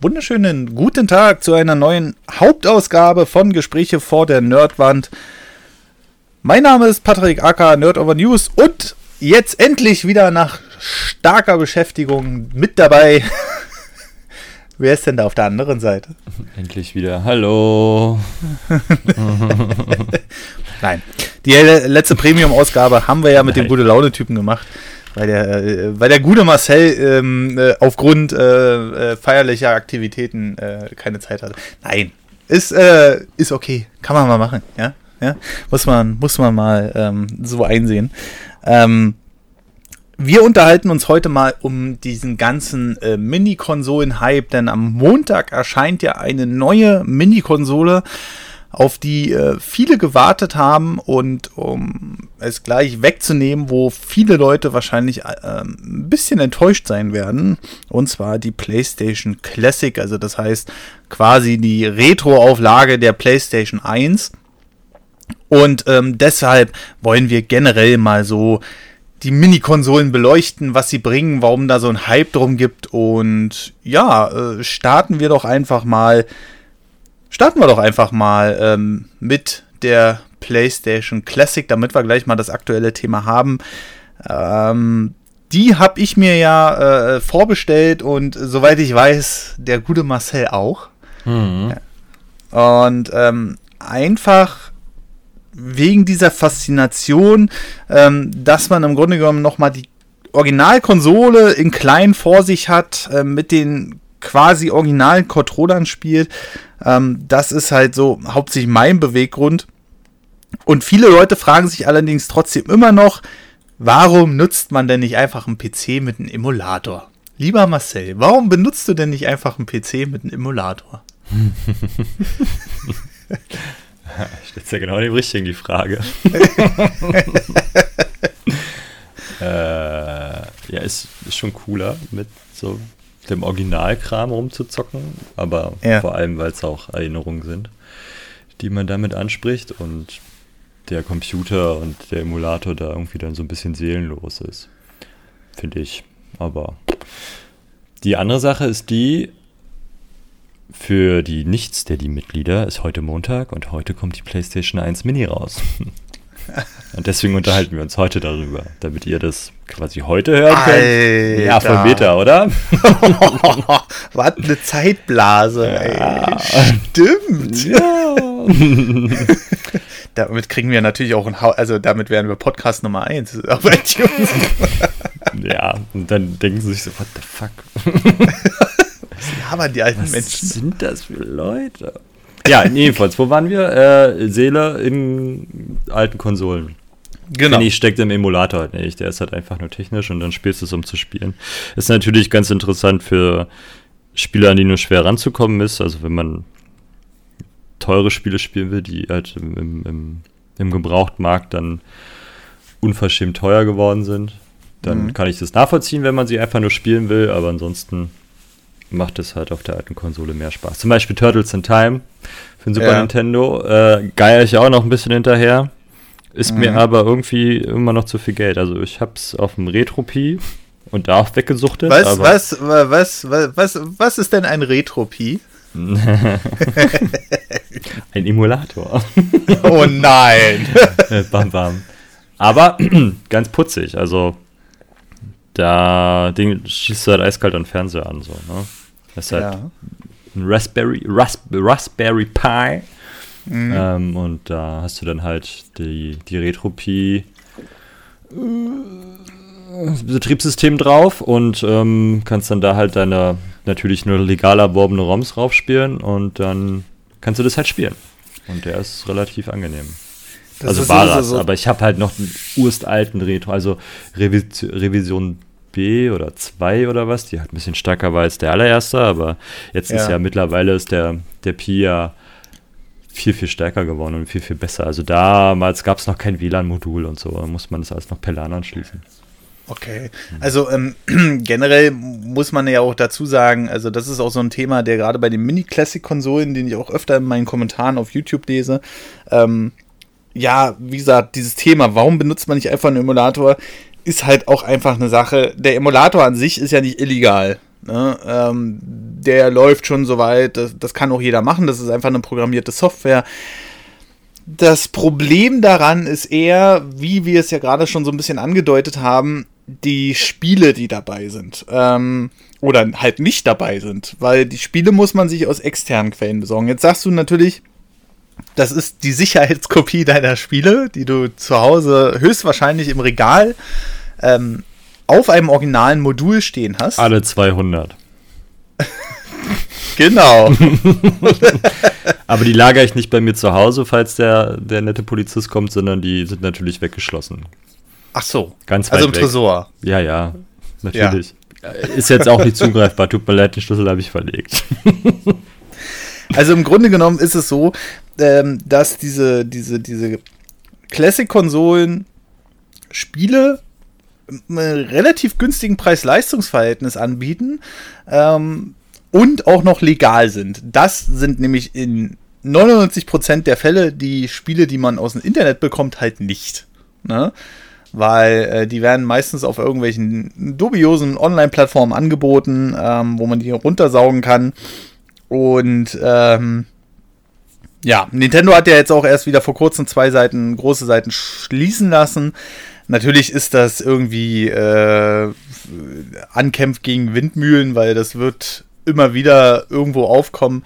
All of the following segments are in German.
wunderschönen guten Tag zu einer neuen Hauptausgabe von Gespräche vor der Nerdwand. Mein Name ist Patrick Acker, Nerd Over News und jetzt endlich wieder nach starker Beschäftigung mit dabei. Wer ist denn da auf der anderen Seite? Endlich wieder. Hallo. Nein. Die letzte Premium-Ausgabe haben wir ja mit Nein. dem gute Laune-Typen gemacht weil der, äh, weil der gute Marcel ähm, äh, aufgrund äh, äh, feierlicher Aktivitäten äh, keine Zeit hatte. Nein, ist, äh, ist okay, kann man mal machen, ja, ja, muss man, muss man mal ähm, so einsehen. Ähm, wir unterhalten uns heute mal um diesen ganzen äh, Mini-Konsolen-Hype, denn am Montag erscheint ja eine neue Mini-Konsole, auf die äh, viele gewartet haben und um es gleich wegzunehmen, wo viele Leute wahrscheinlich äh, ein bisschen enttäuscht sein werden, und zwar die PlayStation Classic, also das heißt quasi die Retro-Auflage der PlayStation 1. Und ähm, deshalb wollen wir generell mal so die Mini-Konsolen beleuchten, was sie bringen, warum da so ein Hype drum gibt. Und ja, äh, starten wir doch einfach mal Starten wir doch einfach mal ähm, mit der PlayStation Classic, damit wir gleich mal das aktuelle Thema haben. Ähm, die habe ich mir ja äh, vorbestellt und soweit ich weiß, der gute Marcel auch. Mhm. Und ähm, einfach wegen dieser Faszination, ähm, dass man im Grunde genommen nochmal die Originalkonsole in klein vor sich hat, äh, mit den quasi originalen Controllern spielt. Ähm, das ist halt so hauptsächlich mein Beweggrund. Und viele Leute fragen sich allerdings trotzdem immer noch, warum nutzt man denn nicht einfach einen PC mit einem Emulator? Lieber Marcel, warum benutzt du denn nicht einfach einen PC mit einem Emulator? Stellst ja genau dem Richtigen die Frage. äh, ja, ist, ist schon cooler mit so dem Originalkram rumzuzocken, aber ja. vor allem, weil es auch Erinnerungen sind, die man damit anspricht und der Computer und der Emulator da irgendwie dann so ein bisschen seelenlos ist, finde ich. Aber die andere Sache ist die, für die Nichts-Steady-Mitglieder ist heute Montag und heute kommt die PlayStation 1 Mini raus. Und deswegen unterhalten wir uns heute darüber, damit ihr das quasi heute hören könnt. Ja, von Beta, oder? Was eine Zeitblase, ja. ey. Stimmt. Ja. damit kriegen wir natürlich auch ein Haus, also damit werden wir Podcast Nummer 1 auf iTunes. ja, und dann denken sie sich so, what the fuck? Was labern die alten Was Menschen? Was sind das für Leute? Ja, jedenfalls, wo waren wir? Äh, Seele in alten Konsolen. Genau. Penny steckt im Emulator halt nicht. Der ist halt einfach nur technisch und dann spielst du es, um zu spielen. Ist natürlich ganz interessant für Spieler, an die nur schwer ranzukommen ist. Also wenn man teure Spiele spielen will, die halt im, im, im Gebrauchtmarkt dann unverschämt teuer geworden sind, dann mhm. kann ich das nachvollziehen, wenn man sie einfach nur spielen will. Aber ansonsten macht es halt auf der alten Konsole mehr Spaß. Zum Beispiel Turtles in Time für den Super ja. Nintendo. Äh, geier ich auch noch ein bisschen hinterher. Ist mhm. mir aber irgendwie immer noch zu viel Geld. Also ich hab's auf dem Retro-Pi und da auch weggesuchtet. Was, was, was, was, was, was ist denn ein Retro-Pi? ein Emulator. oh nein! bam, bam. Aber ganz putzig. Also da Ding schießt du halt eiskalt an Fernseher an. So, ne? Das ist halt ja. ein Raspberry, Rasp Raspberry Pi. Mhm. Ähm, und da hast du dann halt die, die Retro-Pi äh, Betriebssystem drauf und ähm, kannst dann da halt deine natürlich nur legal erworbene ROMs draufspielen und dann kannst du das halt spielen. Und der ist relativ angenehm. Das also war das, so aber ich habe halt noch einen urstalten Retro, also Revis Revision B oder 2 oder was, die halt ein bisschen stärker war als der allererste, aber jetzt ja. ist ja mittlerweile ist der, der Pi ja viel, viel stärker geworden und viel, viel besser. Also damals gab es noch kein WLAN-Modul und so, da muss man das alles noch per LAN anschließen. Okay, also ähm, generell muss man ja auch dazu sagen, also das ist auch so ein Thema, der gerade bei den Mini-Classic-Konsolen, den ich auch öfter in meinen Kommentaren auf YouTube lese, ähm, ja, wie gesagt, dieses Thema, warum benutzt man nicht einfach einen Emulator? Ist halt auch einfach eine Sache. Der Emulator an sich ist ja nicht illegal. Ne? Ähm, der läuft schon soweit, das, das kann auch jeder machen, das ist einfach eine programmierte Software. Das Problem daran ist eher, wie wir es ja gerade schon so ein bisschen angedeutet haben, die Spiele, die dabei sind. Ähm, oder halt nicht dabei sind, weil die Spiele muss man sich aus externen Quellen besorgen. Jetzt sagst du natürlich, das ist die Sicherheitskopie deiner Spiele, die du zu Hause höchstwahrscheinlich im Regal ähm, auf einem originalen Modul stehen hast. Alle 200. genau. Aber die lagere ich nicht bei mir zu Hause, falls der, der nette Polizist kommt, sondern die sind natürlich weggeschlossen. Ach so. Ganz weit Also im weg. Tresor. Ja, ja. Natürlich. Ja. Ist jetzt auch nicht zugreifbar. Tut mir leid, den Schlüssel habe ich verlegt. Also im Grunde genommen ist es so, ähm, dass diese, diese, diese Classic-Konsolen Spiele relativ günstigen Preis-Leistungs-Verhältnis anbieten ähm, und auch noch legal sind. Das sind nämlich in 99% der Fälle die Spiele, die man aus dem Internet bekommt, halt nicht. Ne? Weil äh, die werden meistens auf irgendwelchen dubiosen Online-Plattformen angeboten, ähm, wo man die runtersaugen kann. Und ähm, ja, Nintendo hat ja jetzt auch erst wieder vor kurzem zwei Seiten, große Seiten schließen lassen. Natürlich ist das irgendwie äh, Ankämpf gegen Windmühlen, weil das wird immer wieder irgendwo aufkommen.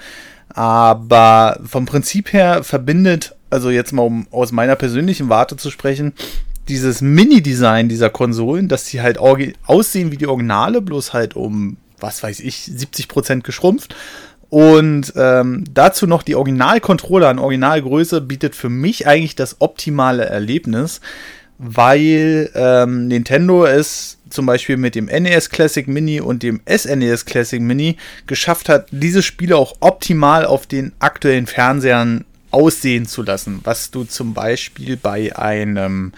Aber vom Prinzip her verbindet, also jetzt mal um aus meiner persönlichen Warte zu sprechen, dieses Mini-Design dieser Konsolen, dass sie halt aussehen wie die Originale, bloß halt um, was weiß ich, 70% geschrumpft. Und ähm, dazu noch die Original-Controller in Originalgröße bietet für mich eigentlich das optimale Erlebnis weil ähm, Nintendo es zum Beispiel mit dem NES Classic Mini und dem SNES Classic Mini geschafft hat, diese Spiele auch optimal auf den aktuellen Fernsehern aussehen zu lassen, was du zum Beispiel bei einem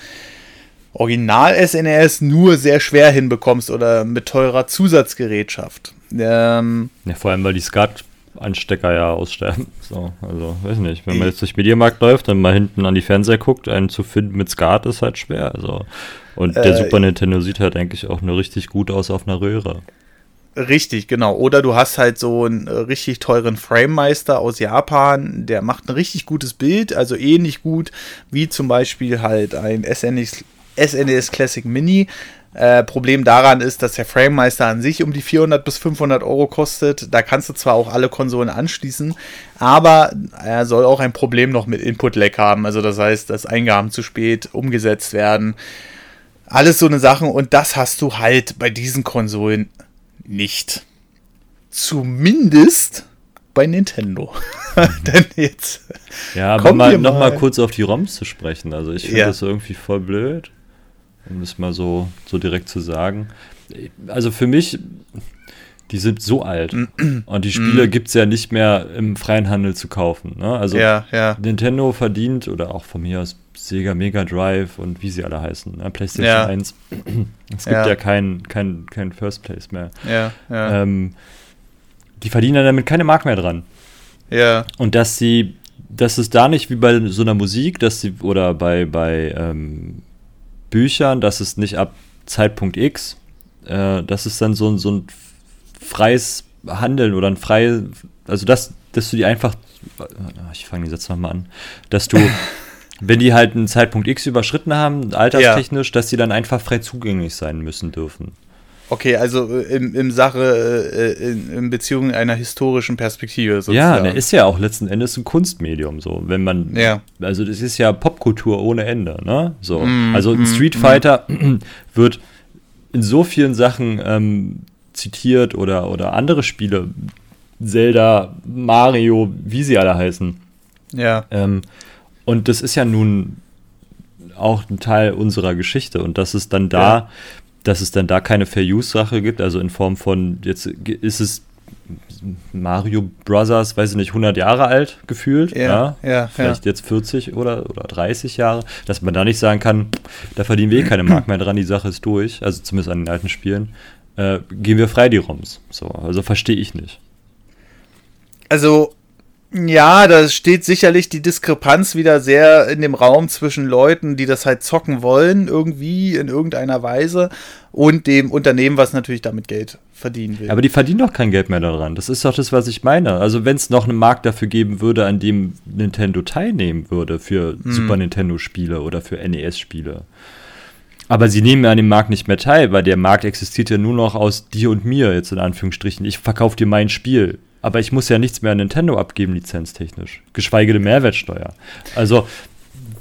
Original SNES nur sehr schwer hinbekommst oder mit teurer Zusatzgerätschaft. Ähm, ja, vor allem, weil die Skat Anstecker ja aussterben. So, also, weiß nicht. Wenn man jetzt durch Mediamarkt läuft und mal hinten an die Fernseher guckt, einen zu finden mit Skat ist halt schwer. Also. Und der äh, Super Nintendo sieht halt eigentlich auch nur richtig gut aus auf einer Röhre. Richtig, genau. Oder du hast halt so einen äh, richtig teuren Framemeister aus Japan, der macht ein richtig gutes Bild, also ähnlich gut wie zum Beispiel halt ein SNES, SNES Classic Mini. Äh, Problem daran ist, dass der Framemeister an sich um die 400 bis 500 Euro kostet. Da kannst du zwar auch alle Konsolen anschließen, aber er soll auch ein Problem noch mit Input-Lag haben. Also das heißt, dass Eingaben zu spät umgesetzt werden. Alles so eine Sachen und das hast du halt bei diesen Konsolen nicht. Zumindest bei Nintendo. Denn jetzt. Ja, aber mal, noch mal kurz auf die ROMs zu sprechen. Also ich finde ja. das irgendwie voll blöd um das mal so, so direkt zu sagen. Also für mich, die sind so alt und die Spiele mm. gibt es ja nicht mehr im freien Handel zu kaufen. Ne? Also ja, ja. Nintendo verdient oder auch von mir aus Sega Mega Drive und wie sie alle heißen, ne? PlayStation ja. 1. Es gibt ja, ja kein, kein, kein First Place mehr. Ähm, die verdienen damit keine Mark mehr dran. Ja. Und dass sie, dass es da nicht wie bei so einer Musik, dass sie, oder bei, bei ähm, Büchern, das ist nicht ab Zeitpunkt X, äh, das ist dann so, so ein freies Handeln oder ein freies, also das, dass du die einfach, ich fange die Sätze nochmal an, dass du, wenn die halt einen Zeitpunkt X überschritten haben, alterstechnisch, ja. dass die dann einfach frei zugänglich sein müssen dürfen. Okay, also äh, im, im Sache, äh, in, in Beziehung einer historischen Perspektive sozusagen. Ja, der ist ja auch letzten Endes ein Kunstmedium, so, wenn man, ja. also das ist ja Popkultur ohne Ende, ne, so. Mm, also ein mm, Street Fighter mm. wird in so vielen Sachen ähm, zitiert oder, oder andere Spiele, Zelda, Mario, wie sie alle heißen. Ja. Ähm, und das ist ja nun auch ein Teil unserer Geschichte und das ist dann da ja dass es dann da keine Fair-Use-Sache gibt, also in Form von, jetzt ist es Mario Brothers, weiß ich nicht, 100 Jahre alt gefühlt, ja, ja, ja vielleicht ja. jetzt 40 oder, oder 30 Jahre, dass man da nicht sagen kann, da verdienen wir eh keine Mark mehr dran, die Sache ist durch, also zumindest an den alten Spielen, äh, gehen wir frei die ROMs. So, also verstehe ich nicht. Also ja, da steht sicherlich die Diskrepanz wieder sehr in dem Raum zwischen Leuten, die das halt zocken wollen, irgendwie in irgendeiner Weise, und dem Unternehmen, was natürlich damit Geld verdienen will. Aber die verdienen doch kein Geld mehr daran. Das ist doch das, was ich meine. Also wenn es noch einen Markt dafür geben würde, an dem Nintendo teilnehmen würde für hm. Super Nintendo-Spiele oder für NES-Spiele. Aber sie nehmen ja an dem Markt nicht mehr teil, weil der Markt existiert ja nur noch aus dir und mir, jetzt in Anführungsstrichen. Ich verkaufe dir mein Spiel. Aber ich muss ja nichts mehr an Nintendo abgeben, lizenztechnisch. Geschweige denn Mehrwertsteuer. Also,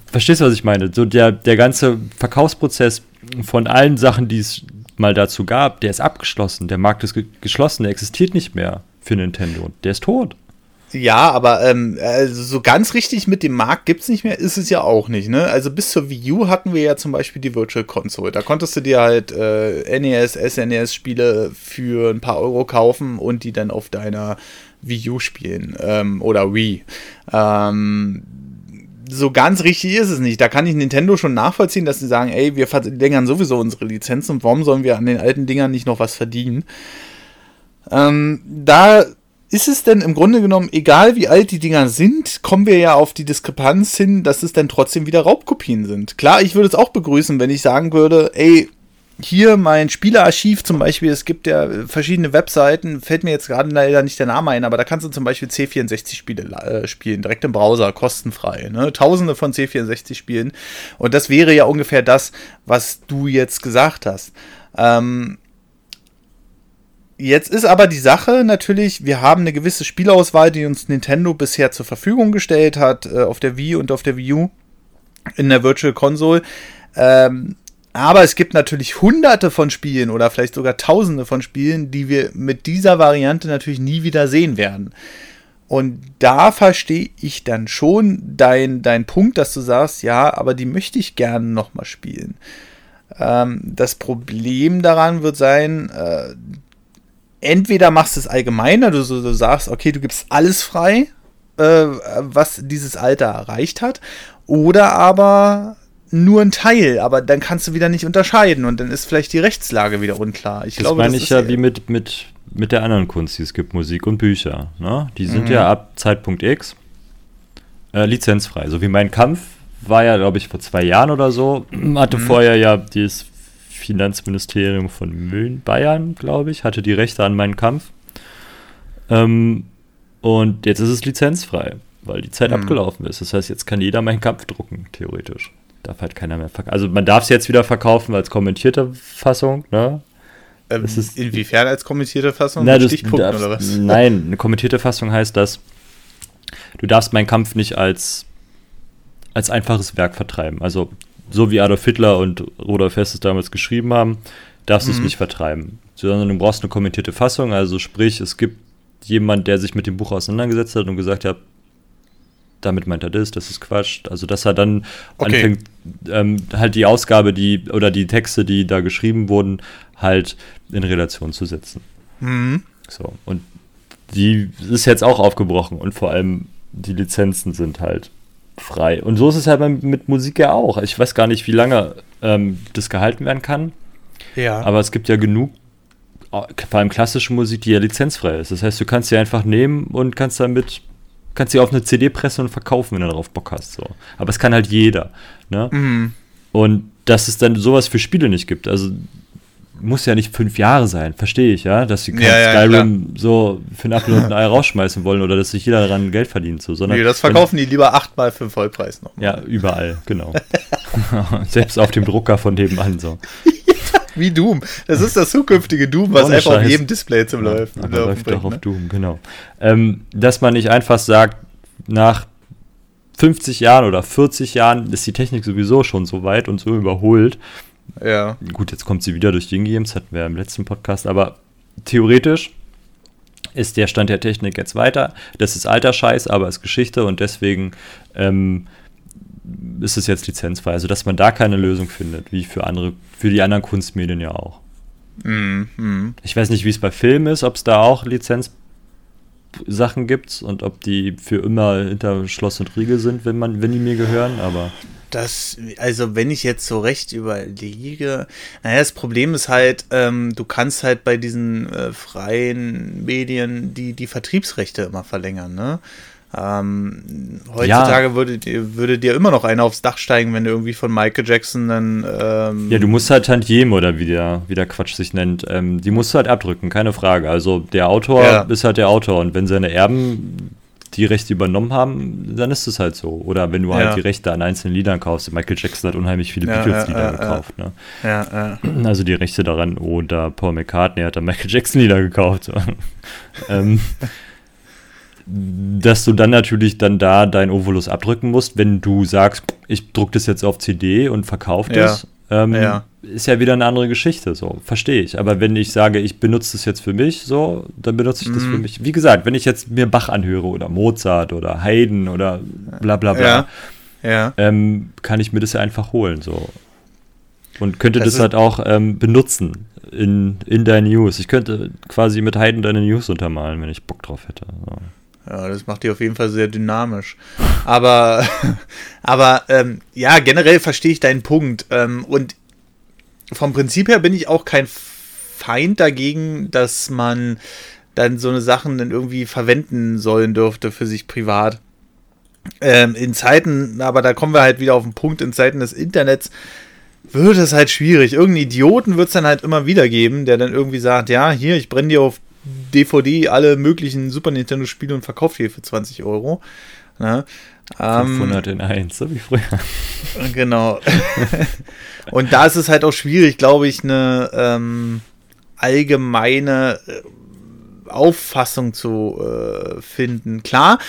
verstehst du, was ich meine? So der, der ganze Verkaufsprozess von allen Sachen, die es mal dazu gab, der ist abgeschlossen. Der Markt ist ge geschlossen, der existiert nicht mehr für Nintendo. Der ist tot. Ja, aber ähm, also so ganz richtig mit dem Markt gibt es nicht mehr, ist es ja auch nicht. Ne? Also bis zur Wii U hatten wir ja zum Beispiel die Virtual Console. Da konntest du dir halt äh, NES, SNES-Spiele für ein paar Euro kaufen und die dann auf deiner Wii U spielen ähm, oder Wii. Ähm, so ganz richtig ist es nicht. Da kann ich Nintendo schon nachvollziehen, dass sie sagen, ey, wir verlängern sowieso unsere Lizenzen warum sollen wir an den alten Dingern nicht noch was verdienen? Ähm, da ist es denn im Grunde genommen, egal wie alt die Dinger sind, kommen wir ja auf die Diskrepanz hin, dass es dann trotzdem wieder Raubkopien sind. Klar, ich würde es auch begrüßen, wenn ich sagen würde, ey, hier mein Spielearchiv zum Beispiel, es gibt ja verschiedene Webseiten, fällt mir jetzt gerade leider nicht der Name ein, aber da kannst du zum Beispiel C64-Spiele äh, spielen, direkt im Browser, kostenfrei. Ne? Tausende von C64-Spielen. Und das wäre ja ungefähr das, was du jetzt gesagt hast. Ähm, Jetzt ist aber die Sache natürlich, wir haben eine gewisse Spielauswahl, die uns Nintendo bisher zur Verfügung gestellt hat, äh, auf der Wii und auf der Wii U in der Virtual Console. Ähm, aber es gibt natürlich hunderte von Spielen oder vielleicht sogar tausende von Spielen, die wir mit dieser Variante natürlich nie wieder sehen werden. Und da verstehe ich dann schon dein, dein Punkt, dass du sagst, ja, aber die möchte ich gerne nochmal spielen. Ähm, das Problem daran wird sein, äh, entweder machst du es allgemeiner, du, du sagst, okay, du gibst alles frei, äh, was dieses Alter erreicht hat, oder aber nur ein Teil, aber dann kannst du wieder nicht unterscheiden und dann ist vielleicht die Rechtslage wieder unklar. Ich das glaube, meine das ich ja wie mit, mit, mit der anderen Kunst, die es gibt, Musik und Bücher. Ne? Die sind mhm. ja ab Zeitpunkt X äh, lizenzfrei. So wie mein Kampf war ja, glaube ich, vor zwei Jahren oder so, hatte mhm. vorher ja dieses Finanzministerium von Mühlen, Bayern, glaube ich, hatte die Rechte an meinen Kampf. Ähm, und jetzt ist es lizenzfrei, weil die Zeit mhm. abgelaufen ist. Das heißt, jetzt kann jeder meinen Kampf drucken, theoretisch. Darf halt keiner mehr verkaufen. Also man darf es jetzt wieder verkaufen als kommentierte Fassung, ne? Ähm, ist, inwiefern als kommentierte Fassung? Na, darfst, oder was? Nein, eine kommentierte Fassung heißt, dass du darfst meinen Kampf nicht als, als einfaches Werk vertreiben. Also so wie Adolf Hitler und Rudolf Hess es damals geschrieben haben, darfst du es mhm. nicht vertreiben. Sondern du brauchst eine kommentierte Fassung, also sprich, es gibt jemand, der sich mit dem Buch auseinandergesetzt hat und gesagt hat, damit meint er das, das ist Quatsch. Also, dass er dann okay. anfängt, ähm, halt die Ausgabe, die oder die Texte, die da geschrieben wurden, halt in Relation zu setzen. Mhm. So, und die ist jetzt auch aufgebrochen und vor allem die Lizenzen sind halt frei. Und so ist es halt mit Musik ja auch. Ich weiß gar nicht, wie lange ähm, das gehalten werden kann. Ja. Aber es gibt ja genug, äh, vor allem klassische Musik, die ja lizenzfrei ist. Das heißt, du kannst sie einfach nehmen und kannst damit, kannst sie auf eine CD pressen und verkaufen, wenn du darauf Bock hast. So. Aber es kann halt jeder. Ne? Mhm. Und dass es dann sowas für Spiele nicht gibt. Also muss ja nicht fünf Jahre sein, verstehe ich, ja, dass sie kein ja, Skyrim ja, so für ein Apfel und ein Ei rausschmeißen wollen oder dass sich jeder daran Geld verdient, so, sondern. Nee, das verkaufen wenn, die lieber achtmal für den Vollpreis noch. Ja, überall, genau. Selbst auf dem Drucker von nebenan, so. Wie Doom. Das ist das zukünftige Doom, was Ohne einfach Scheiß. auf jedem Display zum ja, Läuft. Aber läuft doch auf ne? Doom, genau. Ähm, dass man nicht einfach sagt, nach 50 Jahren oder 40 Jahren ist die Technik sowieso schon so weit und so überholt, ja. Gut, jetzt kommt sie wieder durch die Games, hatten wir im letzten Podcast, aber theoretisch ist der Stand der Technik jetzt weiter. Das ist alter Scheiß, aber ist Geschichte und deswegen ähm, ist es jetzt lizenzfrei. Also, dass man da keine Lösung findet, wie für andere, für die anderen Kunstmedien ja auch. Mm, mm. Ich weiß nicht, wie es bei Filmen ist, ob es da auch Lizenzsachen gibt und ob die für immer hinter Schloss und Riegel sind, wenn man, wenn die mir gehören, aber das, also wenn ich jetzt so recht überlege, naja, das Problem ist halt, ähm, du kannst halt bei diesen äh, freien Medien die, die Vertriebsrechte immer verlängern, ne? Ähm, heutzutage ja. würde, würde dir immer noch einer aufs Dach steigen, wenn du irgendwie von Michael Jackson dann. Ähm ja, du musst halt Tantieme oder wie der, wie der Quatsch sich nennt, ähm, die musst du halt abdrücken, keine Frage. Also der Autor ja. ist halt der Autor und wenn seine Erben die Rechte übernommen haben, dann ist es halt so. Oder wenn du ja. halt die Rechte an einzelnen Liedern kaufst. Michael Jackson hat unheimlich viele ja, Beatles-Lieder ja, gekauft. Ne? Also die Rechte daran. Oder Paul McCartney hat da Michael Jackson-Lieder gekauft. ähm, dass du dann natürlich dann da dein Ovolus abdrücken musst, wenn du sagst, ich druck das jetzt auf CD und verkaufe das. Ähm, ja. Ist ja wieder eine andere Geschichte, so, verstehe ich. Aber wenn ich sage, ich benutze das jetzt für mich, so, dann benutze ich mm. das für mhm. mich. Wie gesagt, wenn ich jetzt mir Bach anhöre oder Mozart oder Haydn oder bla bla bla, ja. Ja. Ähm, kann ich mir das ja einfach holen, so. Und könnte das, das halt auch ähm, benutzen in, in deinen News. Ich könnte quasi mit Haydn deine News untermalen, wenn ich Bock drauf hätte. So. Ja, das macht die auf jeden Fall sehr dynamisch. Aber, aber ähm, ja, generell verstehe ich deinen Punkt. Ähm, und vom Prinzip her bin ich auch kein Feind dagegen, dass man dann so eine Sachen dann irgendwie verwenden sollen dürfte für sich privat. Ähm, in Zeiten, aber da kommen wir halt wieder auf den Punkt, in Zeiten des Internets wird es halt schwierig. Irgendeinen Idioten wird es dann halt immer wieder geben, der dann irgendwie sagt, ja, hier, ich brenne dir auf DVD alle möglichen Super Nintendo-Spiele und verkauft hier für 20 Euro. Ne? 500 ähm, in 1, so wie früher. Genau. und da ist es halt auch schwierig, glaube ich, eine ähm, allgemeine äh, Auffassung zu äh, finden. Klar,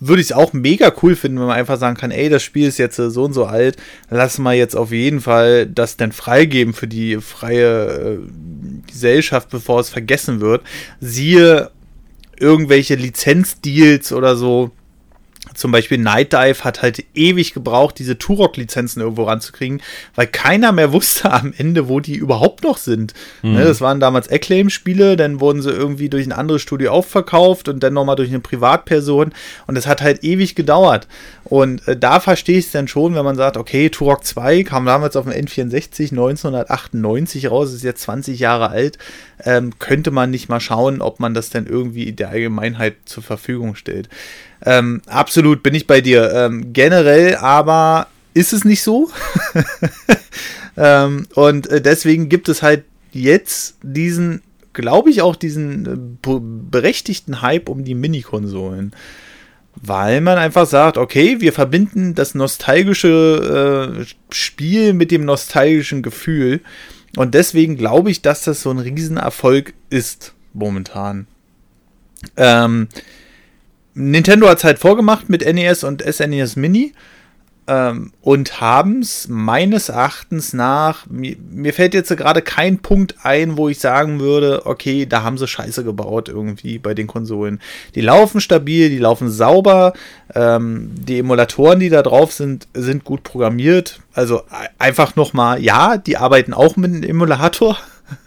würde ich es auch mega cool finden, wenn man einfach sagen kann, ey, das Spiel ist jetzt äh, so und so alt, lass mal jetzt auf jeden Fall das dann freigeben für die freie äh, Gesellschaft, bevor es vergessen wird. Siehe irgendwelche Lizenzdeals oder so zum Beispiel Night Dive hat halt ewig gebraucht, diese Turok-Lizenzen irgendwo ranzukriegen, weil keiner mehr wusste am Ende, wo die überhaupt noch sind. Mhm. Ne, das waren damals Acclaim-Spiele, dann wurden sie irgendwie durch ein anderes Studio aufverkauft und dann nochmal durch eine Privatperson und das hat halt ewig gedauert. Und äh, da verstehe ich es dann schon, wenn man sagt, okay, Turok 2 kam damals auf dem N64 1998 raus, ist jetzt 20 Jahre alt, ähm, könnte man nicht mal schauen, ob man das dann irgendwie der Allgemeinheit zur Verfügung stellt. Ähm, absolut bin ich bei dir. Ähm, generell aber ist es nicht so. ähm, und äh, deswegen gibt es halt jetzt diesen, glaube ich, auch diesen äh, berechtigten Hype um die Mini-Konsolen. Weil man einfach sagt, okay, wir verbinden das nostalgische äh, Spiel mit dem nostalgischen Gefühl. Und deswegen glaube ich, dass das so ein Riesenerfolg ist momentan. Ähm, Nintendo hat es halt vorgemacht mit NES und SNES Mini ähm, und haben es meines Erachtens nach, mir, mir fällt jetzt gerade kein Punkt ein, wo ich sagen würde, okay, da haben sie Scheiße gebaut irgendwie bei den Konsolen. Die laufen stabil, die laufen sauber, ähm, die Emulatoren, die da drauf sind, sind gut programmiert. Also einfach nochmal, ja, die arbeiten auch mit einem Emulator.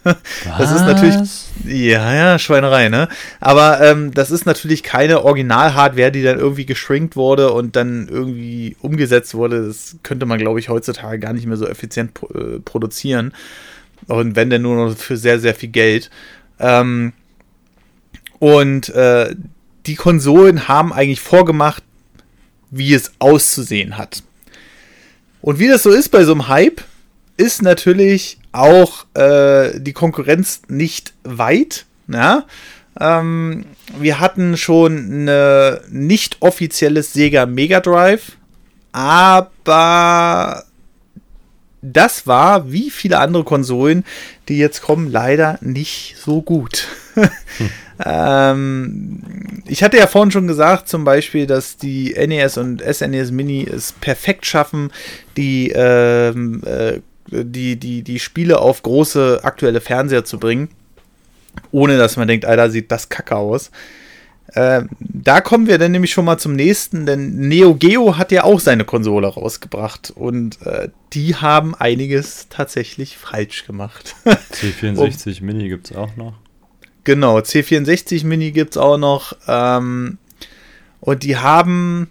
Das ist natürlich. Ja, ja, Schweinerei, ne? Aber ähm, das ist natürlich keine Original-Hardware, die dann irgendwie geschrinkt wurde und dann irgendwie umgesetzt wurde. Das könnte man, glaube ich, heutzutage gar nicht mehr so effizient äh, produzieren. Und wenn denn nur noch für sehr, sehr viel Geld. Ähm, und äh, die Konsolen haben eigentlich vorgemacht, wie es auszusehen hat. Und wie das so ist bei so einem Hype, ist natürlich auch äh, die Konkurrenz nicht weit. Ja? Ähm, wir hatten schon ein nicht offizielles Sega Mega Drive, aber das war, wie viele andere Konsolen, die jetzt kommen, leider nicht so gut. hm. ähm, ich hatte ja vorhin schon gesagt, zum Beispiel, dass die NES und SNES Mini es perfekt schaffen, die ähm, äh, die, die, die Spiele auf große aktuelle Fernseher zu bringen, ohne dass man denkt, Alter, sieht das kacke aus. Äh, da kommen wir dann nämlich schon mal zum nächsten, denn Neo Geo hat ja auch seine Konsole rausgebracht und äh, die haben einiges tatsächlich falsch gemacht. C64 Mini gibt es auch noch. Genau, C64 Mini gibt es auch noch. Ähm, und die haben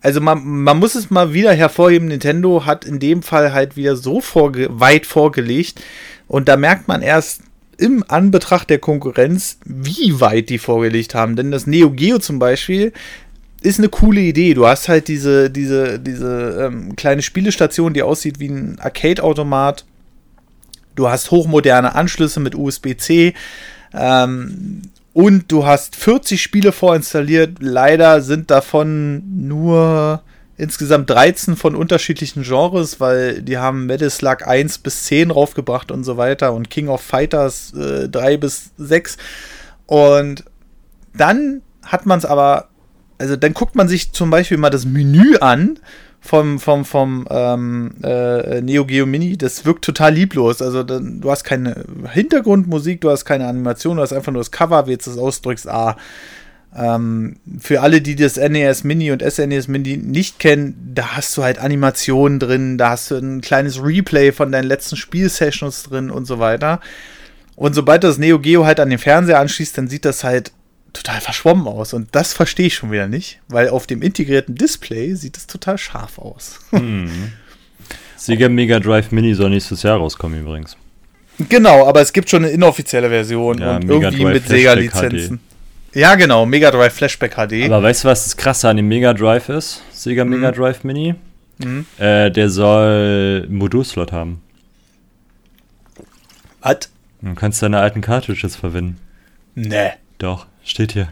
also man, man muss es mal wieder hervorheben, Nintendo hat in dem Fall halt wieder so vorge weit vorgelegt und da merkt man erst im Anbetracht der Konkurrenz, wie weit die vorgelegt haben. Denn das Neo Geo zum Beispiel ist eine coole Idee. Du hast halt diese, diese, diese ähm, kleine Spielestation, die aussieht wie ein Arcade-Automat. Du hast hochmoderne Anschlüsse mit USB-C. Ähm, und du hast 40 Spiele vorinstalliert. Leider sind davon nur insgesamt 13 von unterschiedlichen Genres, weil die haben Metal Slug 1 bis 10 raufgebracht und so weiter und King of Fighters äh, 3 bis 6. Und dann hat man es aber, also dann guckt man sich zum Beispiel mal das Menü an vom, vom, vom ähm, äh, Neo Geo Mini, das wirkt total lieblos. Also dann, du hast keine Hintergrundmusik, du hast keine Animation, du hast einfach nur das Cover, wie jetzt das ausdrückst, ah. Ähm, für alle, die das NES Mini und SNES Mini nicht kennen, da hast du halt Animationen drin, da hast du ein kleines Replay von deinen letzten Spielsessions drin und so weiter. Und sobald das Neo Geo halt an den Fernseher anschließt, dann sieht das halt total verschwommen aus. Und das verstehe ich schon wieder nicht, weil auf dem integrierten Display sieht es total scharf aus. Mhm. Sega Mega Drive Mini soll nächstes Jahr rauskommen übrigens. Genau, aber es gibt schon eine inoffizielle Version ja, und Mega irgendwie Drive mit Sega-Lizenzen. Ja, genau, Mega Drive Flashback HD. Aber weißt du, was das Krasse an dem Mega Drive ist? Sega mhm. Mega Drive Mini? Mhm. Äh, der soll Modulslot haben. Was? Du kannst deine alten Cartridges verwenden. Nee. Doch. Steht hier.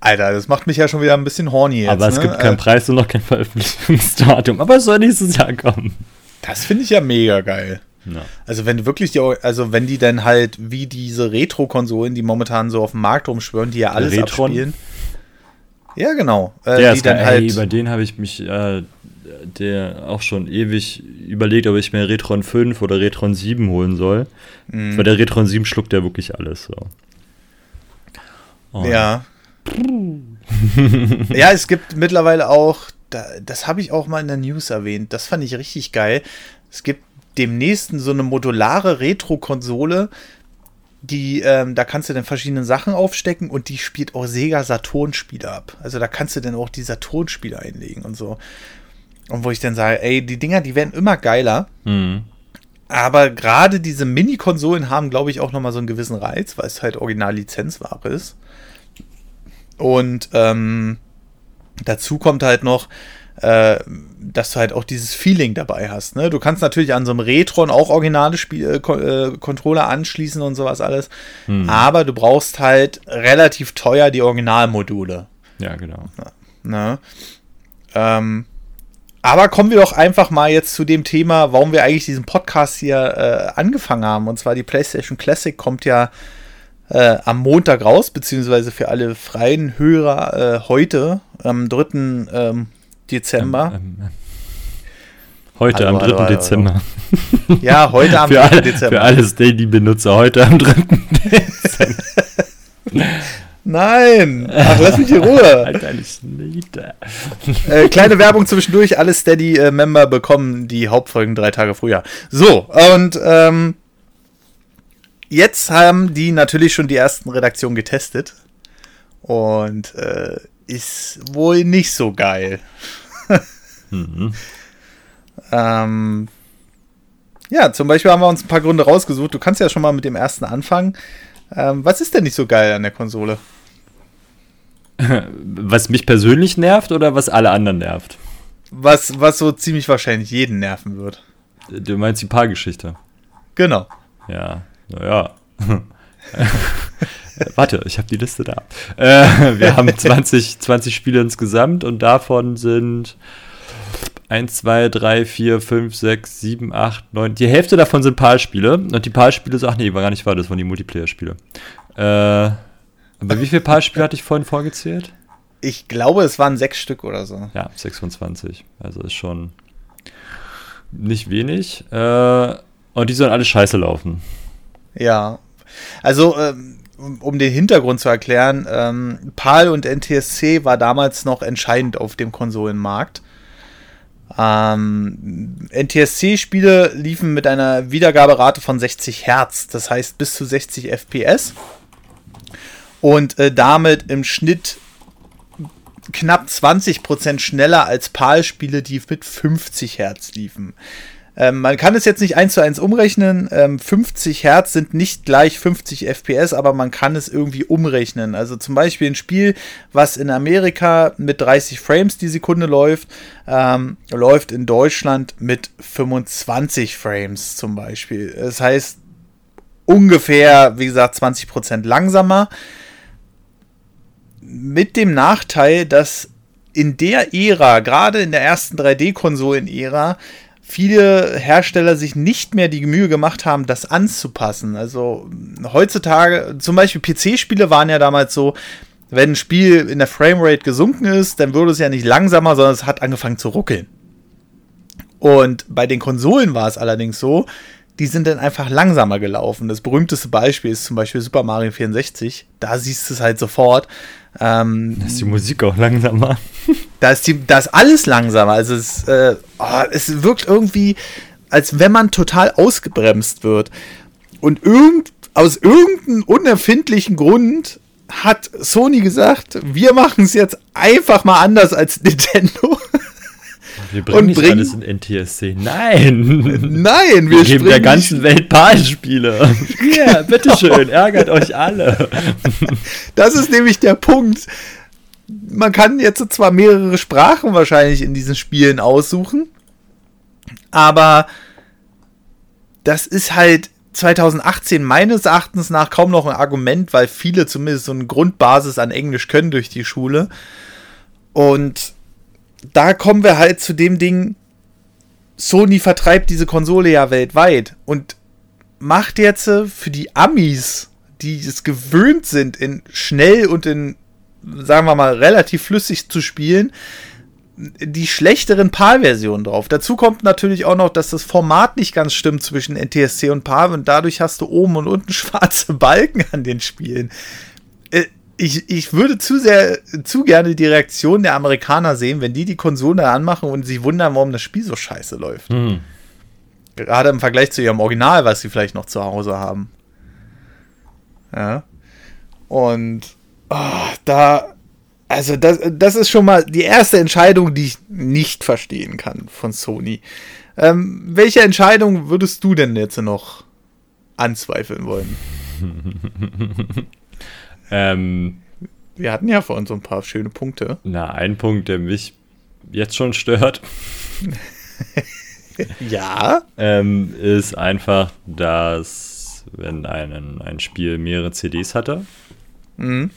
Alter, das macht mich ja schon wieder ein bisschen horny jetzt. Aber es ne? gibt keinen äh, Preis und noch kein Veröffentlichungsdatum. Aber es soll nächstes Jahr kommen. Das finde ich ja mega geil. Ja. Also wenn wirklich die, also wenn die dann halt wie diese Retro-Konsolen, die momentan so auf dem Markt rumschwören, die ja alles Retron. abspielen. Ja, genau. Äh, der ist dann geil. halt Ey, über den habe ich mich äh, der auch schon ewig überlegt, ob ich mir Retron 5 oder Retron 7 holen soll. Mhm. Weil der Retron 7 schluckt ja wirklich alles. So. Oh. Ja. ja, es gibt mittlerweile auch, das habe ich auch mal in der News erwähnt, das fand ich richtig geil. Es gibt demnächst so eine modulare Retro-Konsole, die, ähm, da kannst du dann verschiedene Sachen aufstecken und die spielt auch Sega Saturn-Spiele ab. Also da kannst du dann auch die Saturn-Spiele einlegen und so. Und wo ich dann sage, ey, die Dinger, die werden immer geiler. Mhm. Aber gerade diese Mini-Konsolen haben, glaube ich, auch nochmal so einen gewissen Reiz, weil es halt original Lizenzware ist. Und ähm, dazu kommt halt noch, äh, dass du halt auch dieses Feeling dabei hast. Ne? Du kannst natürlich an so einem Retron auch originale Spiel äh, äh, Controller anschließen und sowas alles, hm. aber du brauchst halt relativ teuer die Originalmodule. Ja, genau. Ne? ähm, aber kommen wir doch einfach mal jetzt zu dem Thema, warum wir eigentlich diesen Podcast hier äh, angefangen haben. Und zwar die PlayStation Classic kommt ja äh, am Montag raus, beziehungsweise für alle freien Hörer äh, heute, am 3. Ähm, Dezember. Ähm, ähm, heute hallo, am 3. Hallo, hallo, Dezember. Ja, heute am 3. All, Dezember. Für alle Daily-Benutzer heute am 3. Dezember. Nein! Ach, lass mich in Ruhe! Alter, äh, kleine Werbung zwischendurch. Alle Steady-Member bekommen die Hauptfolgen drei Tage früher. So, und ähm, jetzt haben die natürlich schon die ersten Redaktionen getestet. Und äh, ist wohl nicht so geil. mhm. ähm, ja, zum Beispiel haben wir uns ein paar Gründe rausgesucht. Du kannst ja schon mal mit dem ersten anfangen. Ähm, was ist denn nicht so geil an der Konsole? Was mich persönlich nervt oder was alle anderen nervt? Was, was so ziemlich wahrscheinlich jeden nerven wird. Du meinst die Paargeschichte? Genau. Ja, naja. Warte, ich habe die Liste da. Äh, wir haben 20, 20 Spiele insgesamt und davon sind 1, 2, 3, 4, 5, 6, 7, 8, 9. Die Hälfte davon sind PAL-Spiele. Und die PAL-Spiele, ach nee, war gar nicht wahr, das waren die Multiplayer-Spiele. Äh, aber wie viele PAL-Spiele hatte ich vorhin vorgezählt? Ich glaube, es waren sechs Stück oder so. Ja, 26. Also ist schon nicht wenig. Äh, und die sollen alle scheiße laufen. Ja. Also, ähm, um den Hintergrund zu erklären, ähm, PAL und NTSC war damals noch entscheidend auf dem Konsolenmarkt. Ähm, NTSC-Spiele liefen mit einer Wiedergaberate von 60 Hertz, das heißt bis zu 60 FPS. Und äh, damit im Schnitt knapp 20% schneller als PAL-Spiele, die mit 50 Hertz liefen. Ähm, man kann es jetzt nicht eins zu eins umrechnen. Ähm, 50 Hertz sind nicht gleich 50 FPS, aber man kann es irgendwie umrechnen. Also zum Beispiel ein Spiel, was in Amerika mit 30 Frames die Sekunde läuft, ähm, läuft in Deutschland mit 25 Frames zum Beispiel. Das heißt ungefähr, wie gesagt, 20% langsamer. Mit dem Nachteil, dass in der Ära, gerade in der ersten 3D-Konsolen-Ära, viele Hersteller sich nicht mehr die Mühe gemacht haben, das anzupassen. Also heutzutage, zum Beispiel PC-Spiele waren ja damals so, wenn ein Spiel in der Framerate gesunken ist, dann wurde es ja nicht langsamer, sondern es hat angefangen zu ruckeln. Und bei den Konsolen war es allerdings so, die sind dann einfach langsamer gelaufen. Das berühmteste Beispiel ist zum Beispiel Super Mario 64. Da siehst du es halt sofort. Ähm, da ist die Musik auch langsamer. Da ist, die, da ist alles langsamer. Also es, äh, oh, es wirkt irgendwie, als wenn man total ausgebremst wird. Und irgend, aus irgendeinem unerfindlichen Grund hat Sony gesagt, wir machen es jetzt einfach mal anders als Nintendo. Wir bringen nicht bringen, alles in NTSC. Nein! Nein, wir, wir geben der ganzen Welt PAL-Spiele. Ja, bitteschön, ärgert euch alle. Das ist nämlich der Punkt. Man kann jetzt zwar mehrere Sprachen wahrscheinlich in diesen Spielen aussuchen, aber das ist halt 2018 meines Erachtens nach kaum noch ein Argument, weil viele zumindest so eine Grundbasis an Englisch können durch die Schule. Und da kommen wir halt zu dem Ding, Sony vertreibt diese Konsole ja weltweit und macht jetzt für die Amis, die es gewöhnt sind, in schnell und in, sagen wir mal, relativ flüssig zu spielen, die schlechteren PAL-Versionen drauf. Dazu kommt natürlich auch noch, dass das Format nicht ganz stimmt zwischen NTSC und PAL und dadurch hast du oben und unten schwarze Balken an den Spielen. Ich, ich würde zu sehr, zu gerne die Reaktion der Amerikaner sehen, wenn die die Konsole anmachen und sich wundern, warum das Spiel so scheiße läuft. Mhm. Gerade im Vergleich zu ihrem Original, was sie vielleicht noch zu Hause haben. Ja. Und oh, da, also das, das ist schon mal die erste Entscheidung, die ich nicht verstehen kann von Sony. Ähm, welche Entscheidung würdest du denn jetzt noch anzweifeln wollen? Ähm, Wir hatten ja vor uns so ein paar schöne Punkte. Na, ein Punkt, der mich jetzt schon stört. ja. Ähm, ist einfach, dass, wenn ein, ein Spiel mehrere CDs hatte, mhm.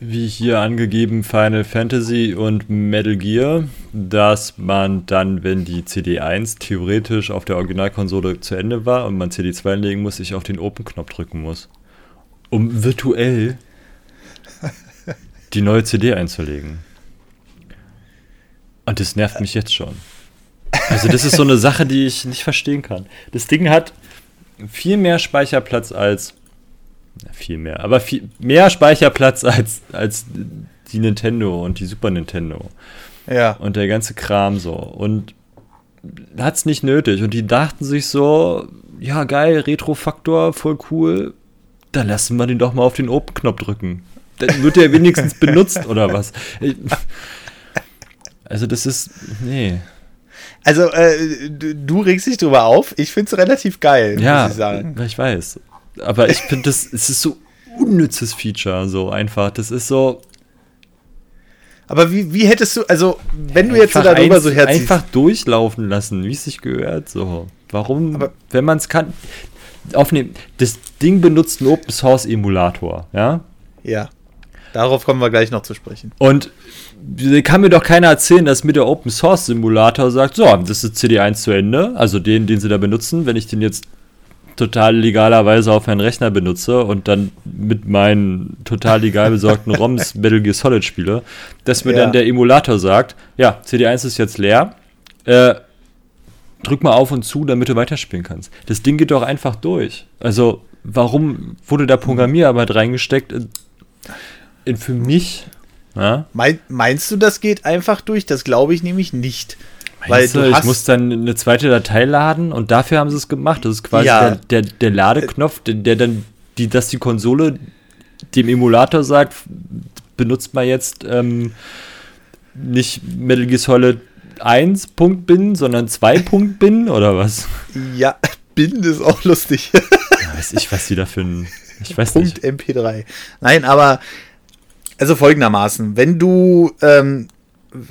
wie hier angegeben Final Fantasy und Metal Gear, dass man dann, wenn die CD 1 theoretisch auf der Originalkonsole zu Ende war und man CD 2 legen muss, sich auf den Open-Knopf drücken muss um virtuell die neue CD einzulegen. Und das nervt mich jetzt schon. Also das ist so eine Sache, die ich nicht verstehen kann. Das Ding hat viel mehr Speicherplatz als viel mehr, aber viel mehr Speicherplatz als als die Nintendo und die Super Nintendo. Ja. Und der ganze Kram so und hat es nicht nötig und die dachten sich so, ja geil, Retro-Faktor, voll cool, dann lassen wir den doch mal auf den Open-Knopf drücken. Dann wird der wenigstens benutzt oder was. Also das ist, nee. Also äh, du, du, regst dich drüber auf. Ich finde es relativ geil, ja, muss ich sagen. ich weiß. Aber ich finde das, es ist so unnützes Feature, so einfach. Das ist so. Aber wie, wie hättest du, also wenn du jetzt so darüber eins, so herziehst. Einfach durchlaufen lassen, wie es sich gehört, so. Warum, aber wenn man es kann aufnehmen. Das Ding benutzt einen Open Source Emulator, ja? Ja. Darauf kommen wir gleich noch zu sprechen. Und kann mir doch keiner erzählen, dass mit der Open Source Simulator sagt, so, das ist CD1 zu Ende, also den, den sie da benutzen, wenn ich den jetzt total legalerweise auf meinen Rechner benutze und dann mit meinen total legal besorgten ROMs Metal Gear Solid spiele, dass mir ja. dann der Emulator sagt, ja, CD1 ist jetzt leer, äh, drück mal auf und zu, damit du weiterspielen kannst. Das Ding geht doch einfach durch. Also, warum wurde da Programmierarbeit reingesteckt? In, in für mich. Ja? Mein, meinst du, das geht einfach durch? Das glaube ich nämlich nicht. Meinst weil du, ich muss dann eine zweite Datei laden und dafür haben sie es gemacht. Das ist quasi ja. der, der, der, Ladeknopf, der, der dann, die, dass die Konsole dem Emulator sagt, benutzt mal jetzt ähm, nicht Metal Gear Solid 1-Punkt-Bin, sondern 2-Punkt-Bin oder was? Ja, Bin ist auch lustig. ja, weiß ich, was die da für ein. Ich weiß Punkt nicht. MP3. Nein, aber also folgendermaßen, wenn du, ähm,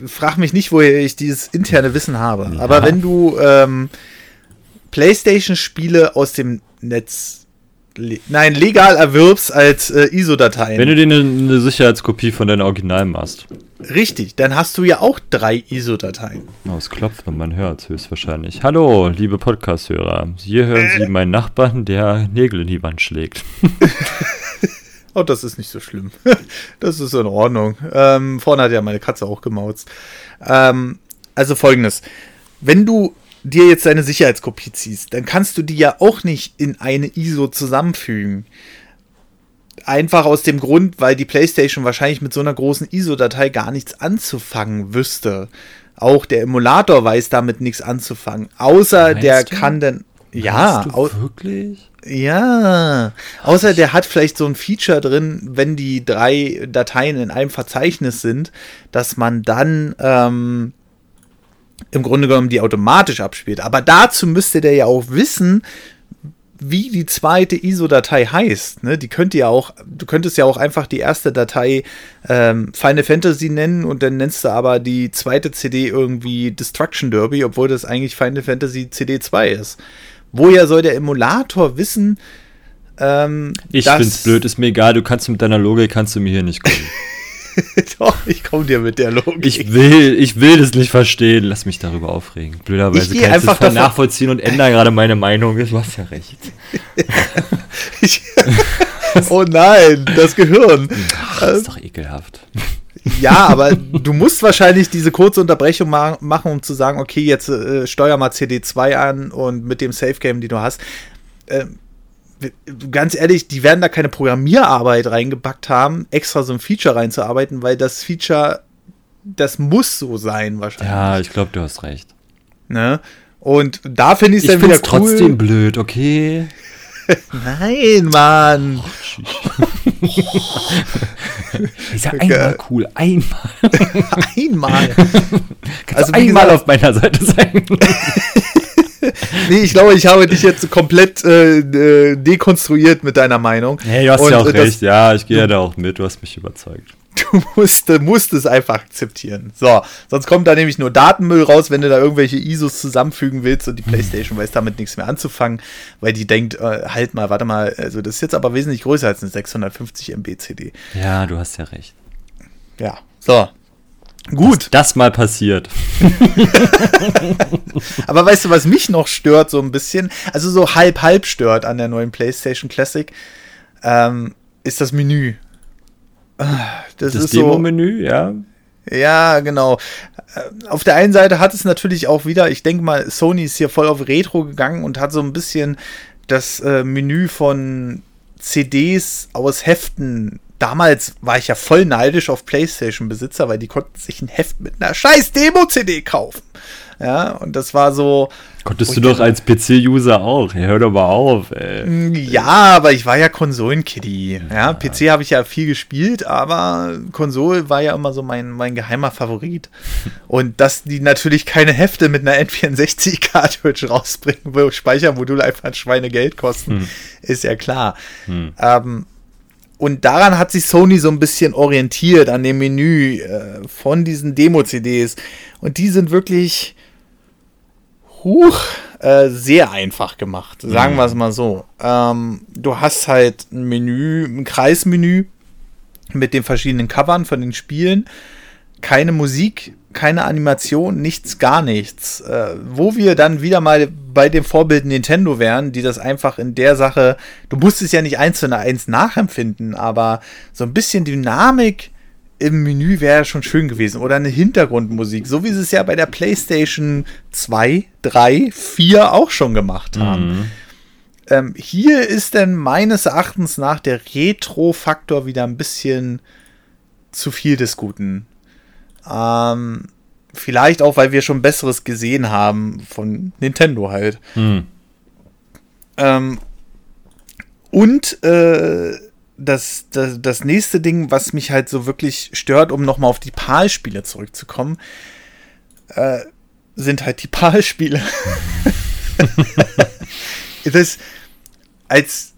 frag mich nicht, woher ich dieses interne Wissen habe, ja. aber wenn du ähm, PlayStation-Spiele aus dem Netz Le nein, legal erwirbst als äh, ISO-Dateien. Wenn du dir eine, eine, Sicherheitskopie von deinem Original machst. Richtig, dann hast du ja auch drei ISO-Dateien. Oh, es klopft und man hört höchstwahrscheinlich. Hallo, liebe Podcast-Hörer. Hier hören äh. Sie meinen Nachbarn, der Nägel in die Wand schlägt. oh, das ist nicht so schlimm. das ist in Ordnung. Ähm, vorne hat ja meine Katze auch gemauzt. Ähm, also folgendes. Wenn du dir jetzt deine Sicherheitskopie ziehst, dann kannst du die ja auch nicht in eine ISO zusammenfügen. Einfach aus dem Grund, weil die PlayStation wahrscheinlich mit so einer großen ISO-Datei gar nichts anzufangen wüsste. Auch der Emulator weiß damit nichts anzufangen. Außer Meinst der du? kann dann. Ja, wirklich? Ja, außer der hat vielleicht so ein Feature drin, wenn die drei Dateien in einem Verzeichnis sind, dass man dann ähm, im Grunde genommen die automatisch abspielt. Aber dazu müsste der ja auch wissen, wie die zweite ISO-Datei heißt. Ne? Die könnte ja auch, du könntest ja auch einfach die erste Datei ähm, Final Fantasy nennen und dann nennst du aber die zweite CD irgendwie Destruction Derby, obwohl das eigentlich Final Fantasy CD 2 ist. Woher soll der Emulator wissen? Ähm, ich find's blöd, ist mir egal, du kannst mit deiner Logik kannst du mir hier nicht kommen. Doch, ich komme dir mit der Logik. Ich will, ich will das nicht verstehen. Lass mich darüber aufregen. Blöderweise ich kann ich das nachvollziehen und ändere gerade meine Meinung. Du hast ja recht. ich, oh nein, das Gehirn. Ach, das ist doch ekelhaft. Ja, aber du musst wahrscheinlich diese kurze Unterbrechung ma machen, um zu sagen, okay, jetzt äh, steuer mal CD2 an und mit dem Safe Game, die du hast. Äh, ganz ehrlich, die werden da keine Programmierarbeit reingepackt haben, extra so ein Feature reinzuarbeiten, weil das Feature, das muss so sein wahrscheinlich. Ja, ich glaube, du hast recht. Ne? Und da finde ich es dann wieder cool. trotzdem blöd, okay? Nein, Mann. ich sag einmal cool, einmal. einmal. Kannst also einmal gesagt, auf meiner Seite sein. nee, ich glaube, ich habe dich jetzt komplett äh, äh, dekonstruiert mit deiner Meinung. Hey, du hast Und, ja auch äh, recht. Ja, ich gehe ja da auch mit. Du hast mich überzeugt. Du musst, musst es einfach akzeptieren. So, sonst kommt da nämlich nur Datenmüll raus, wenn du da irgendwelche ISOs zusammenfügen willst und die hm. PlayStation weiß damit nichts mehr anzufangen, weil die denkt, äh, halt mal, warte mal, also das ist jetzt aber wesentlich größer als eine 650 MB CD. Ja, du hast ja recht. Ja, so, Gut. Dass das mal passiert. Aber weißt du, was mich noch stört so ein bisschen, also so halb-halb stört an der neuen PlayStation Classic, ähm, ist das Menü. Das, das Demo-Menü, so, ja. Ja, genau. Äh, auf der einen Seite hat es natürlich auch wieder, ich denke mal, Sony ist hier voll auf Retro gegangen und hat so ein bisschen das äh, Menü von CDs aus Heften damals war ich ja voll neidisch auf PlayStation-Besitzer, weil die konnten sich ein Heft mit einer scheiß Demo-CD kaufen. Ja, und das war so. Konntest du doch als PC-User auch. Hör doch mal auf, ey. Mm, ja, aber ich war ja Konsolenkiddy. Ja, ja PC habe ich ja viel gespielt, aber Konsole war ja immer so mein, mein geheimer Favorit. und dass die natürlich keine Hefte mit einer N64-Cartridge rausbringen, wo Speichermodule einfach ein Schweinegeld kosten, hm. ist ja klar. Hm. Ähm, und daran hat sich Sony so ein bisschen orientiert, an dem Menü äh, von diesen Demo-CDs. Und die sind wirklich huch, äh, sehr einfach gemacht, sagen mhm. wir es mal so. Ähm, du hast halt ein Menü, ein Kreismenü mit den verschiedenen Covern von den Spielen, keine Musik, keine Animation, nichts, gar nichts. Äh, wo wir dann wieder mal bei dem Vorbild Nintendo wären, die das einfach in der Sache, du musst es ja nicht eins zu eins nachempfinden, aber so ein bisschen Dynamik im Menü wäre schon schön gewesen. Oder eine Hintergrundmusik, so wie sie es ja bei der PlayStation 2, 3, 4 auch schon gemacht haben. Mhm. Ähm, hier ist denn meines Erachtens nach der Retro-Faktor wieder ein bisschen zu viel des Guten. Ähm, vielleicht auch, weil wir schon Besseres gesehen haben von Nintendo halt. Hm. Ähm, und äh, das, das, das nächste Ding, was mich halt so wirklich stört, um nochmal auf die PAL-Spiele zurückzukommen, äh, sind halt die PAL-Spiele. das, als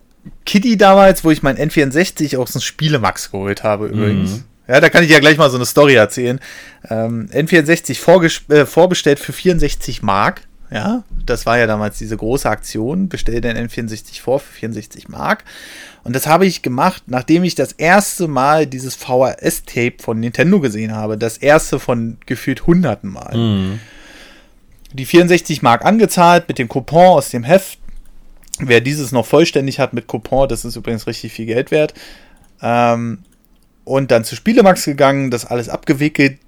Kitty damals, wo ich mein N64 aus dem Spielemax geholt habe, übrigens. Mhm. Ja, da kann ich ja gleich mal so eine Story erzählen. Ähm, N64 äh, vorbestellt für 64 Mark. Ja, das war ja damals diese große Aktion. Bestell den N64 vor für 64 Mark. Und das habe ich gemacht, nachdem ich das erste Mal dieses VHS-Tape von Nintendo gesehen habe. Das erste von gefühlt hunderten Mal. Mhm. Die 64 Mark angezahlt mit dem Coupon aus dem Heft. Wer dieses noch vollständig hat mit Coupon, das ist übrigens richtig viel Geld wert. Ähm, und dann zu Spielemax gegangen, das alles abgewickelt.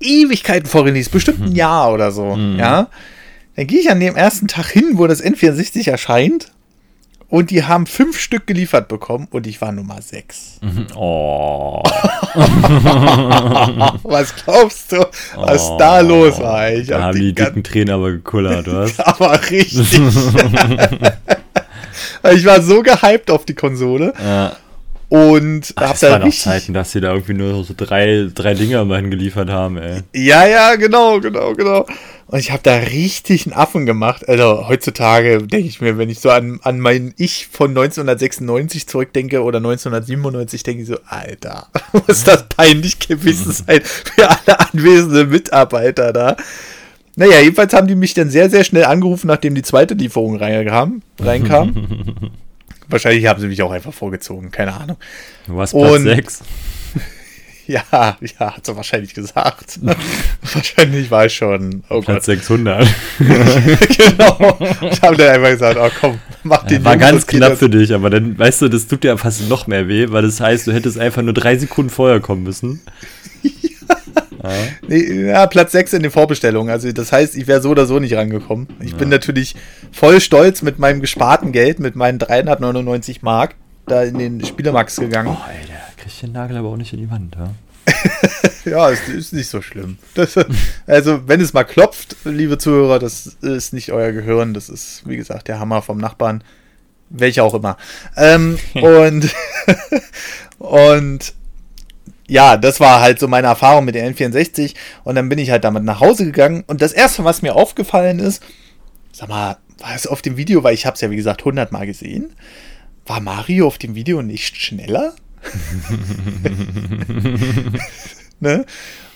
Ewigkeiten vor Release, bestimmt ein mhm. Jahr oder so. Mhm. Ja. Dann gehe ich an dem ersten Tag hin, wo das N64 erscheint und die haben fünf Stück geliefert bekommen und ich war Nummer sechs. Mhm. Oh. was glaubst du, was oh. da los war? Ich da hab haben die dicken Tränen aber gekullert, was? aber richtig. ich war so gehypt auf die Konsole. Ja. Und Ach, hab da richtig... Zeiten, dass sie da irgendwie nur so drei, drei Dinger immerhin geliefert haben, ey. Ja, ja, genau, genau, genau. Und ich habe da richtig einen Affen gemacht. Also heutzutage denke ich mir, wenn ich so an, an mein Ich von 1996 zurückdenke oder 1997, denke ich so, Alter, muss das peinlich gewesen sein für alle anwesenden Mitarbeiter da. Naja, jedenfalls haben die mich dann sehr, sehr schnell angerufen, nachdem die zweite Lieferung reinkam. reinkam. Wahrscheinlich haben sie mich auch einfach vorgezogen, keine Ahnung. Du warst Platz 6. Ja, ja, hat sie wahrscheinlich gesagt. wahrscheinlich war ich schon. Oh Platz Gott. 600. genau. Ich habe dann einfach gesagt, oh komm, mach den War Jungs, ganz knapp für dich, aber dann, weißt du, das tut dir fast noch mehr weh, weil das heißt, du hättest einfach nur drei Sekunden vorher kommen müssen. Ja. Nee, ja, Platz 6 in den Vorbestellungen. Also das heißt, ich wäre so oder so nicht rangekommen. Ich ja. bin natürlich voll stolz mit meinem gesparten Geld, mit meinen 399 Mark, da in den Spielermax gegangen. Oh, Alter kriege ich den Nagel aber auch nicht in die Wand, ja? ja, ist, ist nicht so schlimm. Das, also, wenn es mal klopft, liebe Zuhörer, das ist nicht euer Gehirn, das ist, wie gesagt, der Hammer vom Nachbarn. Welcher auch immer. Ähm, und, und ja, das war halt so meine Erfahrung mit der N64. Und dann bin ich halt damit nach Hause gegangen. Und das erste, was mir aufgefallen ist, sag mal, war es auf dem Video, weil ich habe es ja wie gesagt hundertmal gesehen, war Mario auf dem Video nicht schneller? ne?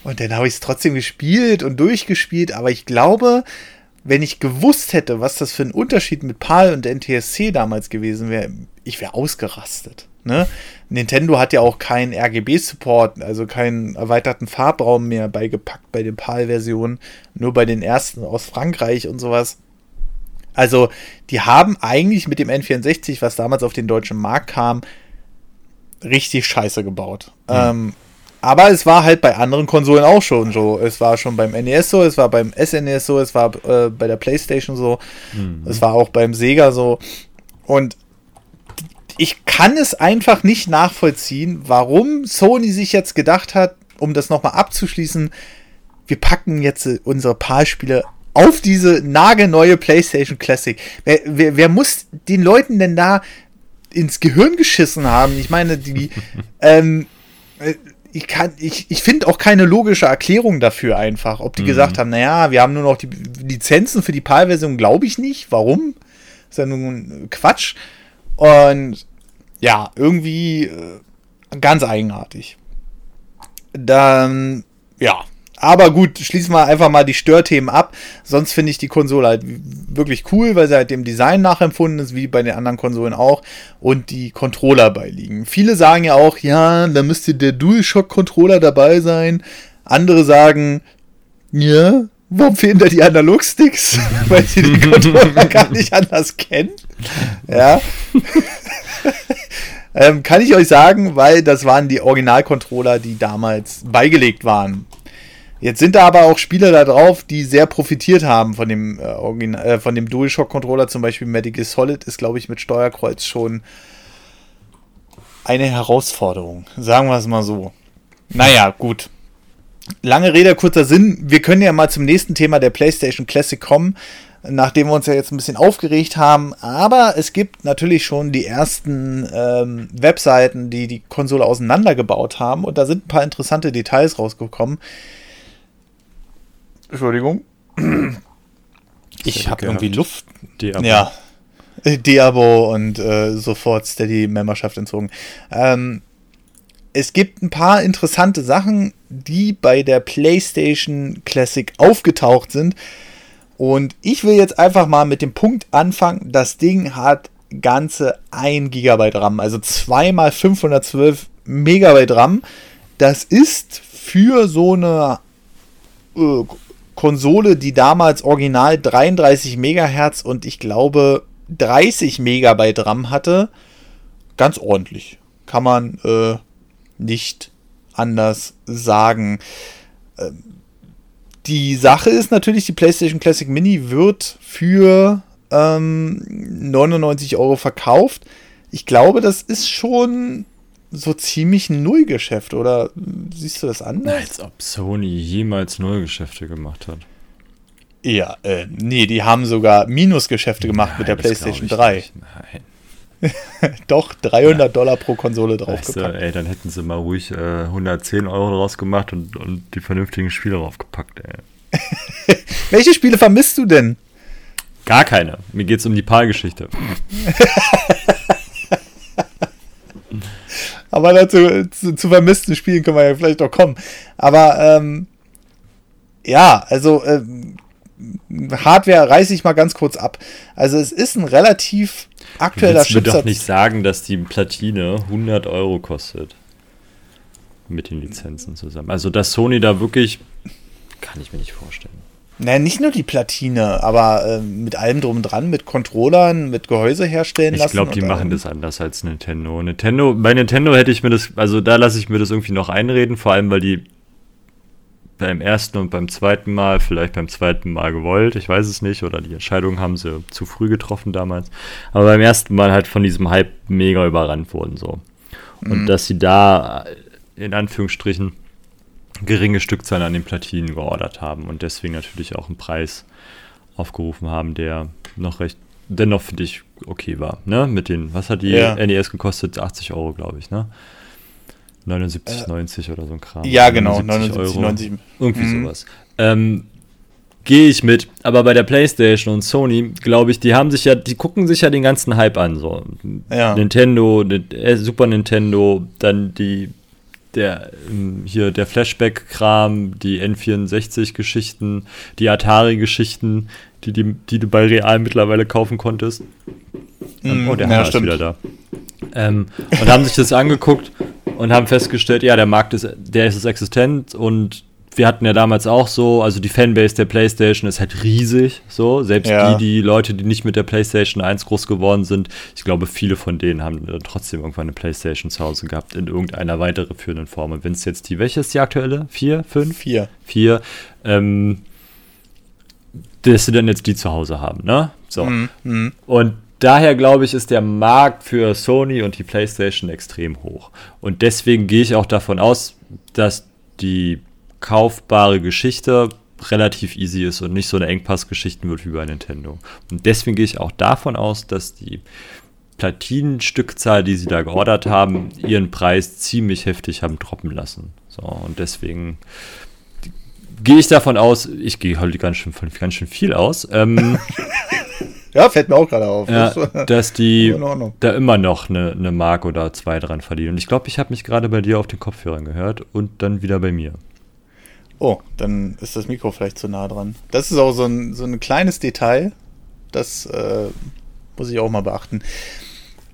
Und dann habe ich es trotzdem gespielt und durchgespielt, aber ich glaube, wenn ich gewusst hätte, was das für ein Unterschied mit PAL und NTSC damals gewesen wäre, ich wäre ausgerastet. Ne? Nintendo hat ja auch keinen RGB-Support, also keinen erweiterten Farbraum mehr beigepackt bei den PAL-Versionen, nur bei den ersten aus Frankreich und sowas. Also, die haben eigentlich mit dem N64, was damals auf den deutschen Markt kam, richtig scheiße gebaut. Mhm. Ähm, aber es war halt bei anderen Konsolen auch schon so. Es war schon beim NES so, es war beim SNES e so, es war äh, bei der PlayStation so, mhm. es war auch beim Sega so. Und ich kann es einfach nicht nachvollziehen, warum Sony sich jetzt gedacht hat, um das nochmal abzuschließen, wir packen jetzt äh, unsere PAL-Spiele auf diese nagelneue PlayStation Classic. Wer, wer, wer muss den Leuten denn da ins Gehirn geschissen haben. Ich meine, die, ähm, äh, ich kann, ich, ich finde auch keine logische Erklärung dafür einfach. Ob die mhm. gesagt haben, naja, wir haben nur noch die Lizenzen für die PAL-Version, glaube ich nicht. Warum? ist ja nun Quatsch. Und ja, irgendwie äh, ganz eigenartig. Dann, ja, aber gut, schließen wir einfach mal die Störthemen ab. Sonst finde ich die Konsole halt wirklich cool, weil sie halt dem Design nachempfunden ist, wie bei den anderen Konsolen auch. Und die Controller beiliegen. Viele sagen ja auch, ja, da müsste der DualShock-Controller dabei sein. Andere sagen, ja, warum fehlen da die Analogsticks? weil sie die Controller gar nicht anders kennen. Ja. ähm, kann ich euch sagen, weil das waren die Original-Controller, die damals beigelegt waren. Jetzt sind da aber auch Spieler da drauf, die sehr profitiert haben von dem, äh, äh, von dem DualShock-Controller. Zum Beispiel Medical Solid ist, glaube ich, mit Steuerkreuz schon eine Herausforderung. Sagen wir es mal so. Naja, gut. Lange Rede, kurzer Sinn. Wir können ja mal zum nächsten Thema der PlayStation Classic kommen, nachdem wir uns ja jetzt ein bisschen aufgeregt haben. Aber es gibt natürlich schon die ersten ähm, Webseiten, die die Konsole auseinandergebaut haben. Und da sind ein paar interessante Details rausgekommen. Entschuldigung. Ich habe irgendwie Luft. Diabo. Ja. Diabo und äh, sofort Steady-Memberschaft entzogen. Ähm, es gibt ein paar interessante Sachen, die bei der PlayStation Classic aufgetaucht sind. Und ich will jetzt einfach mal mit dem Punkt anfangen. Das Ding hat ganze 1 GB RAM, also 2 mal 512 Megabyte RAM. Das ist für so eine äh, Konsole, die damals original 33 Megahertz und ich glaube 30 Megabyte RAM hatte, ganz ordentlich. Kann man äh, nicht anders sagen. Ähm, die Sache ist natürlich, die PlayStation Classic Mini wird für ähm, 99 Euro verkauft. Ich glaube, das ist schon so ziemlich ein Nullgeschäft, oder siehst du das anders? Als ob Sony jemals Nullgeschäfte gemacht hat. Ja, äh, nee, die haben sogar Minusgeschäfte gemacht Nein, mit der PlayStation 3. Nicht. Nein. Doch, 300 ja. Dollar pro Konsole draufgepackt. Weißt du, ey, dann hätten sie mal ruhig äh, 110 Euro draus gemacht und, und die vernünftigen Spiele draufgepackt, ey. Welche Spiele vermisst du denn? Gar keine. Mir geht es um die Paargeschichte. Aber dazu zu, zu, vermissten Spielen können wir ja vielleicht auch kommen. Aber ähm, ja, also ähm, Hardware reiße ich mal ganz kurz ab. Also es ist ein relativ aktueller Chipsatz. Ich würde doch nicht sagen, dass die Platine 100 Euro kostet. Mit den Lizenzen zusammen. Also dass Sony da wirklich, kann ich mir nicht vorstellen. Naja, nicht nur die Platine, aber äh, mit allem drum und dran, mit Controllern, mit Gehäuse herstellen ich lassen. Ich glaube, die machen das anders als Nintendo. Nintendo. Bei Nintendo hätte ich mir das, also da lasse ich mir das irgendwie noch einreden, vor allem weil die beim ersten und beim zweiten Mal, vielleicht beim zweiten Mal gewollt, ich weiß es nicht, oder die Entscheidung haben sie zu früh getroffen damals, aber beim ersten Mal halt von diesem Hype mega überrannt wurden so. Und mhm. dass sie da in Anführungsstrichen geringe Stückzahlen an den Platinen geordert haben und deswegen natürlich auch einen Preis aufgerufen haben, der noch recht, dennoch für dich okay war, ne? Mit den, was hat die ja. NES gekostet? 80 Euro, glaube ich, ne? 79, äh, 90 oder so ein Kram. Ja, genau, 79, Euro. 90. Irgendwie mhm. sowas. Ähm, Gehe ich mit, aber bei der PlayStation und Sony, glaube ich, die haben sich ja, die gucken sich ja den ganzen Hype an. So. Ja. Nintendo, äh, Super Nintendo, dann die der ähm, hier der Flashback-Kram, die N64-Geschichten, die Atari-Geschichten, die, die, die du bei Real mittlerweile kaufen konntest. Mm, oh, der ja, ist wieder da. Ähm, und haben sich das angeguckt und haben festgestellt, ja, der Markt ist, der ist existent und wir hatten ja damals auch so, also die Fanbase der PlayStation ist halt riesig, so. Selbst ja. die, die Leute, die nicht mit der PlayStation 1 groß geworden sind, ich glaube, viele von denen haben dann trotzdem irgendwann eine PlayStation zu Hause gehabt, in irgendeiner weiteren führenden Form. Und wenn es jetzt die, welche ist die aktuelle? Vier? Fünf? Vier. Vier. Ähm, dass sie dann jetzt die zu Hause haben, ne? So. Mhm. Und daher glaube ich, ist der Markt für Sony und die PlayStation extrem hoch. Und deswegen gehe ich auch davon aus, dass die kaufbare Geschichte relativ easy ist und nicht so eine Engpassgeschichte wird wie bei Nintendo. Und deswegen gehe ich auch davon aus, dass die Platinenstückzahl, die sie da geordert haben, ihren Preis ziemlich heftig haben droppen lassen. So, und deswegen gehe ich davon aus, ich gehe heute ganz schön, ganz schön viel aus. Ähm, ja, fällt mir auch gerade auf. Ja, dass die da immer noch eine, eine Mark oder zwei dran verdienen. Und ich glaube, ich habe mich gerade bei dir auf den Kopfhörern gehört und dann wieder bei mir. Oh, dann ist das Mikro vielleicht zu nah dran. Das ist auch so ein, so ein kleines Detail. Das äh, muss ich auch mal beachten.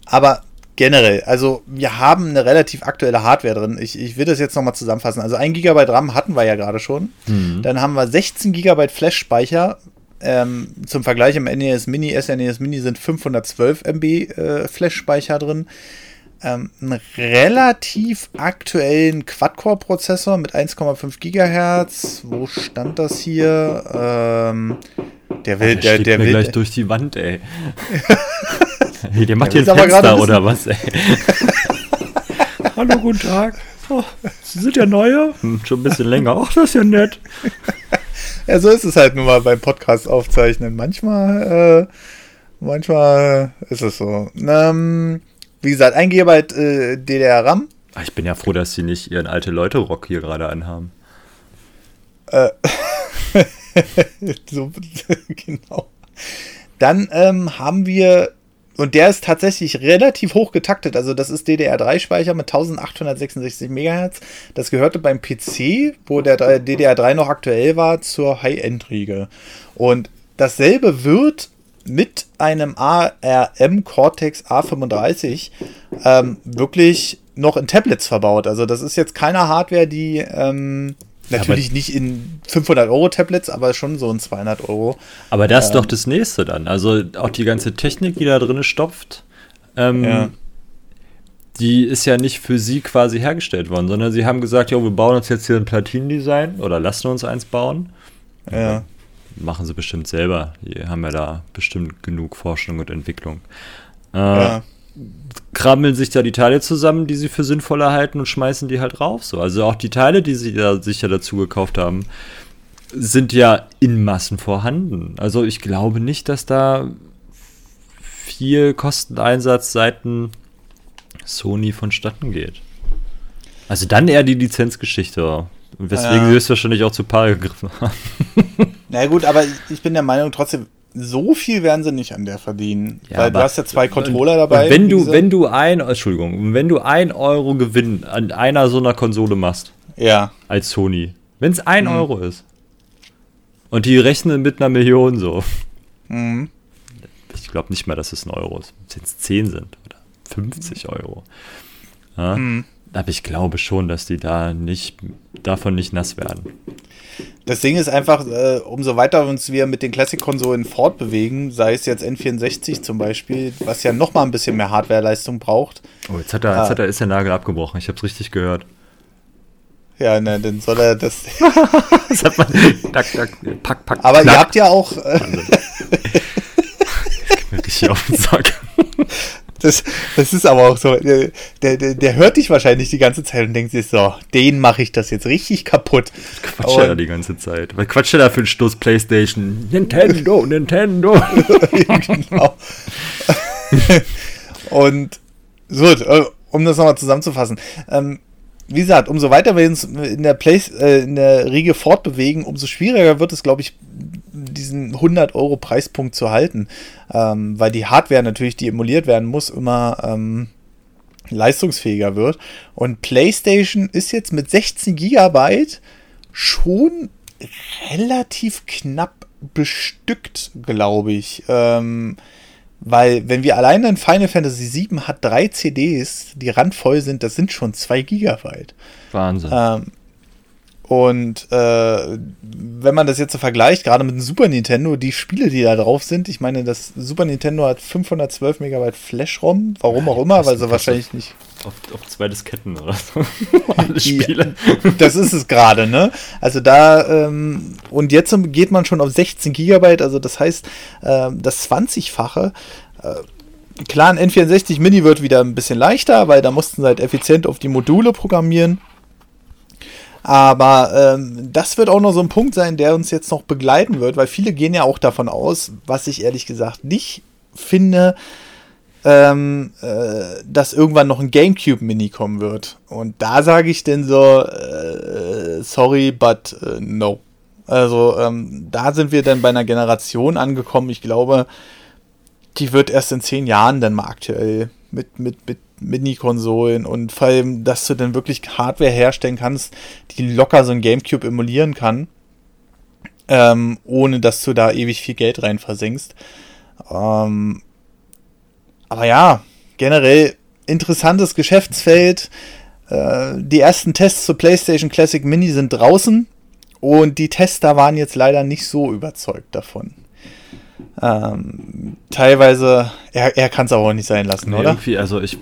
Aber generell, also wir haben eine relativ aktuelle Hardware drin. Ich, ich will das jetzt nochmal zusammenfassen. Also 1 GB RAM hatten wir ja gerade schon. Mhm. Dann haben wir 16 GB Flash-Speicher. Ähm, zum Vergleich im NES Mini, SNES Mini sind 512 MB äh, Flash-Speicher drin ähm, einen relativ aktuellen Quad-Core-Prozessor mit 1,5 Gigahertz. Wo stand das hier? Ähm, der will, der, der, der will gleich durch die Wand, ey. hey, der macht der hier ein Fenster oder was, ey? Hallo, guten Tag. Oh, Sie sind ja neue. Hm, schon ein bisschen länger. Ach, das ist ja nett. ja, so ist es halt nur mal beim Podcast aufzeichnen. Manchmal, äh, manchmal ist es so. Ähm, wie gesagt, 1 GB äh, DDR-RAM. Ah, ich bin ja froh, dass sie nicht ihren alte Leute-Rock hier gerade anhaben. Äh, so, genau. Dann ähm, haben wir, und der ist tatsächlich relativ hoch getaktet, also das ist DDR3-Speicher mit 1866 MHz. Das gehörte beim PC, wo der DDR3 noch aktuell war, zur High-End-Riege. Und dasselbe wird mit einem ARM Cortex A35 ähm, wirklich noch in Tablets verbaut. Also das ist jetzt keine Hardware, die ähm, natürlich ja, nicht in 500 Euro Tablets, aber schon so in 200 Euro. Aber das ähm, ist doch das nächste dann. Also auch die ganze Technik, die da drin stopft, ähm, ja. die ist ja nicht für sie quasi hergestellt worden, sondern sie haben gesagt, ja, wir bauen uns jetzt hier ein Platinendesign oder lassen uns eins bauen. Ja machen sie bestimmt selber. Die haben ja da bestimmt genug Forschung und Entwicklung. Äh, ja. Krammeln sich da die Teile zusammen, die sie für sinnvoll erhalten und schmeißen die halt rauf. So. Also auch die Teile, die sie da sicher dazu gekauft haben, sind ja in Massen vorhanden. Also ich glaube nicht, dass da viel Kosteneinsatz seiten Sony vonstatten geht. Also dann eher die Lizenzgeschichte. Weswegen ja. sie höchstwahrscheinlich auch zu Paar gegriffen haben. Na gut, aber ich bin der Meinung, trotzdem, so viel werden sie nicht an der verdienen. Ja, weil du hast ja zwei Controller dabei. Wenn du, wenn du ein, Entschuldigung, wenn du ein Euro Gewinn an einer so einer Konsole machst, ja. als Sony, wenn es ein mhm. Euro ist, und die rechnen mit einer Million so. Mhm. Ich glaube nicht mal, dass es ein Euro ist. Wenn es 10 sind oder 50 Euro. Ja? Mhm. Aber ich glaube schon, dass die da nicht, davon nicht nass werden. Das Ding ist einfach, äh, umso weiter uns wir mit den Classic-Konsolen fortbewegen, sei es jetzt N64 zum Beispiel, was ja noch mal ein bisschen mehr Hardwareleistung braucht. Oh, jetzt hat er, jetzt hat er, ist der Nagel abgebrochen. Ich habe es richtig gehört. Ja, ne, dann soll er das. das hat man. Tack, tack, pack, pack, Aber knack. ihr habt ja auch. Äh, richtig auf den Sack. Das, das ist aber auch so, der, der, der hört dich wahrscheinlich die ganze Zeit und denkt sich so, den mache ich das jetzt richtig kaputt. Quatscht er da die ganze Zeit. Was quatscht er da für einen Stoß Playstation? Nintendo, Nintendo. genau. und so, äh, um das nochmal zusammenzufassen. Ähm, wie gesagt, umso weiter wir uns in der, Place, äh, in der Riege fortbewegen, umso schwieriger wird es, glaube ich, diesen 100 Euro Preispunkt zu halten, ähm, weil die Hardware natürlich, die emuliert werden muss, immer ähm, leistungsfähiger wird. Und PlayStation ist jetzt mit 16 Gigabyte schon relativ knapp bestückt, glaube ich. Ähm, weil, wenn wir alleine in Final Fantasy VII hat drei CDs, die randvoll sind, das sind schon 2 Gigabyte. Wahnsinn. Ähm, und äh, wenn man das jetzt so vergleicht, gerade mit dem Super Nintendo, die Spiele, die da drauf sind, ich meine, das Super Nintendo hat 512 Megabyte Flash-ROM, warum auch immer, weil sie wahrscheinlich nicht. Auf, auf zwei Disketten oder so. Alle Spiele. das ist es gerade, ne? Also da, ähm, und jetzt geht man schon auf 16 Gigabyte, also das heißt, äh, das 20-fache. Äh, klar, ein N64 Mini wird wieder ein bisschen leichter, weil da mussten sie halt effizient auf die Module programmieren. Aber ähm, das wird auch noch so ein Punkt sein, der uns jetzt noch begleiten wird, weil viele gehen ja auch davon aus, was ich ehrlich gesagt nicht finde, ähm, äh, dass irgendwann noch ein GameCube Mini kommen wird. Und da sage ich denn so, äh, sorry, but äh, no. Also ähm, da sind wir dann bei einer Generation angekommen. Ich glaube, die wird erst in zehn Jahren dann mal aktuell mit, mit, mit Mini-Konsolen und vor allem, dass du dann wirklich Hardware herstellen kannst, die locker so ein Gamecube emulieren kann, ähm, ohne dass du da ewig viel Geld rein versenkst. Ähm, aber ja, generell interessantes Geschäftsfeld. Äh, die ersten Tests zur PlayStation Classic Mini sind draußen und die Tester waren jetzt leider nicht so überzeugt davon. Ähm, teilweise, er, er kann es aber auch nicht sein lassen, nee, oder? Irgendwie, also ich.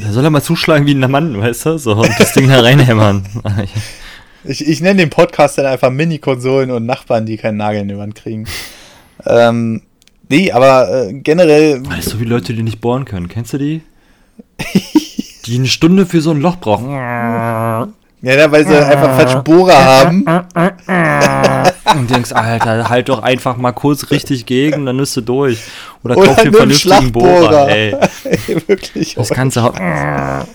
Da soll er mal zuschlagen wie ein Mann, weißt du? So, und das Ding da reinhämmern. ich, ich nenne den Podcast dann einfach Mini-Konsolen und Nachbarn, die keinen Nagel in die Wand kriegen. ähm, nee, aber äh, generell. Weißt du, wie Leute, die nicht bohren können? Kennst du die? die eine Stunde für so ein Loch brauchen. Ja, weil sie einfach falsch Bohrer haben. Und denkst, Alter, halt doch einfach mal kurz richtig gegen, dann bist du durch. Oder, Oder kauf dir vernünftigen Bohrer, ey. ey. Wirklich. Das du auch.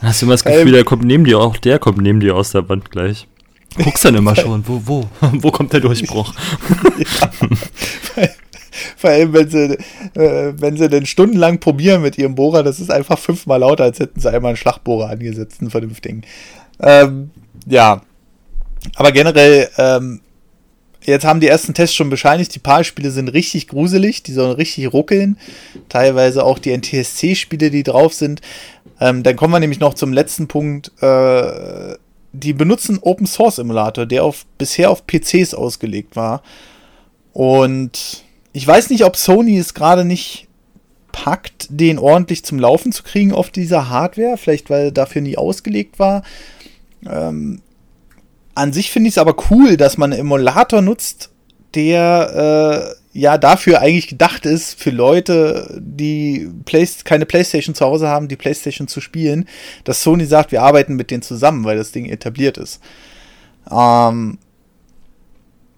Hast du immer das Gefühl, ähm, der kommt neben dir, auch der kommt neben dir aus der Wand gleich. Guckst dann immer schon, wo, wo, wo kommt der Durchbruch? ja, vor allem, wenn sie, äh, wenn sie dann stundenlang probieren mit ihrem Bohrer, das ist einfach fünfmal lauter, als hätten sie einmal einen Schlagbohrer angesetzt, einen vernünftigen. Ähm, ja. Aber generell, ähm, jetzt haben die ersten Tests schon bescheinigt, die Paar-Spiele sind richtig gruselig, die sollen richtig ruckeln. Teilweise auch die NTSC-Spiele, die drauf sind. Ähm, dann kommen wir nämlich noch zum letzten Punkt. Äh, die benutzen Open Source Emulator, der auf, bisher auf PCs ausgelegt war. Und ich weiß nicht, ob Sony es gerade nicht packt, den ordentlich zum Laufen zu kriegen auf dieser Hardware. Vielleicht, weil er dafür nie ausgelegt war. Ähm, an sich finde ich es aber cool, dass man einen Emulator nutzt, der äh, ja dafür eigentlich gedacht ist, für Leute, die Play keine Playstation zu Hause haben, die Playstation zu spielen, dass Sony sagt, wir arbeiten mit denen zusammen, weil das Ding etabliert ist. Ähm,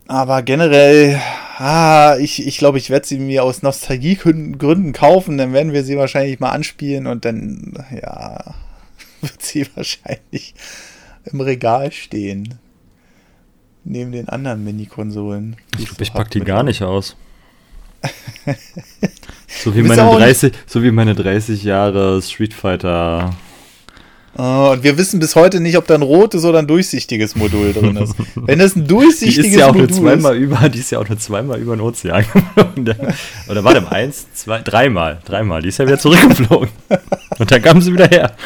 aber generell, ah, ich, ich glaube, ich werde sie mir aus Nostalgiegründen kaufen, dann werden wir sie wahrscheinlich mal anspielen und dann, ja, wird sie wahrscheinlich im Regal stehen. Neben den anderen Mini-Konsolen. Ich glaube, ich pack die gar nicht aus. so, wie meine 30, so wie meine 30 Jahre Street Fighter Oh, und wir wissen bis heute nicht, ob da ein rotes oder ein durchsichtiges Modul drin ist. Wenn es ein durchsichtiges die ist ja auch Modul nur zweimal ist, über, Die ist ja auch nur zweimal über den Ozean geflogen. Oder warte eins, zwei, dreimal. Dreimal. Die ist ja wieder zurückgeflogen. Und dann kam sie wieder her.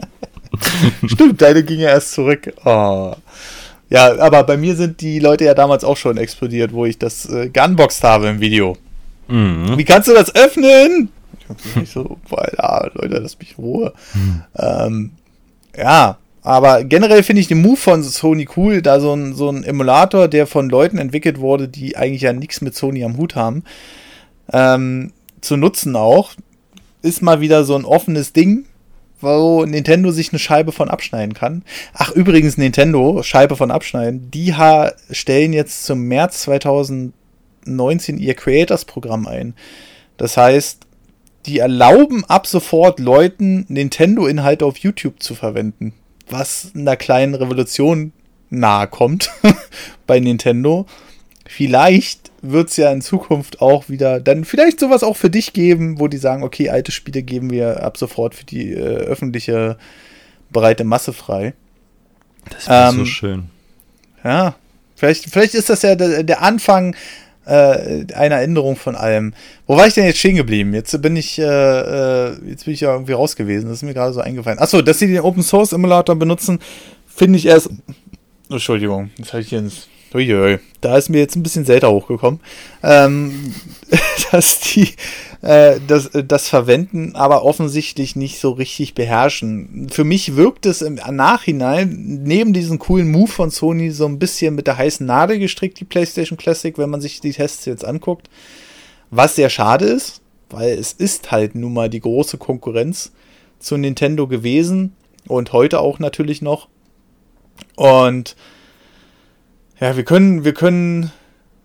Stimmt, deine ging ja erst zurück. Oh. Ja, aber bei mir sind die Leute ja damals auch schon explodiert, wo ich das äh, gunboxed habe im Video. Mhm. Wie kannst du das öffnen? Ich so, weil, ja, Leute, lass mich Ruhe. Mhm. Ähm, ja, aber generell finde ich den Move von Sony cool, da so ein, so ein Emulator, der von Leuten entwickelt wurde, die eigentlich ja nichts mit Sony am Hut haben, ähm, zu nutzen auch, ist mal wieder so ein offenes Ding, wo Nintendo sich eine Scheibe von abschneiden kann. Ach, übrigens, Nintendo, Scheibe von abschneiden, die stellen jetzt zum März 2019 ihr Creators-Programm ein. Das heißt, die erlauben ab sofort Leuten Nintendo-Inhalte auf YouTube zu verwenden. Was einer kleinen Revolution nahe kommt bei Nintendo. Vielleicht wird es ja in Zukunft auch wieder dann vielleicht sowas auch für dich geben, wo die sagen, okay, alte Spiele geben wir ab sofort für die äh, öffentliche breite Masse frei. Das wäre ähm, so schön. Ja, vielleicht, vielleicht ist das ja der, der Anfang äh, einer Änderung von allem. Wo war ich denn jetzt stehen geblieben? Jetzt bin ich, äh, äh, jetzt bin ich ja irgendwie raus gewesen. Das ist mir gerade so eingefallen. Achso, dass sie den Open Source Emulator benutzen, finde ich erst. Entschuldigung, jetzt habe ich hier ins Uiui, da ist mir jetzt ein bisschen selten hochgekommen, ähm, dass die äh, das, das Verwenden aber offensichtlich nicht so richtig beherrschen. Für mich wirkt es im Nachhinein, neben diesem coolen Move von Sony, so ein bisschen mit der heißen Nadel gestrickt, die PlayStation Classic, wenn man sich die Tests jetzt anguckt. Was sehr schade ist, weil es ist halt nun mal die große Konkurrenz zu Nintendo gewesen und heute auch natürlich noch. Und ja, wir können, wir können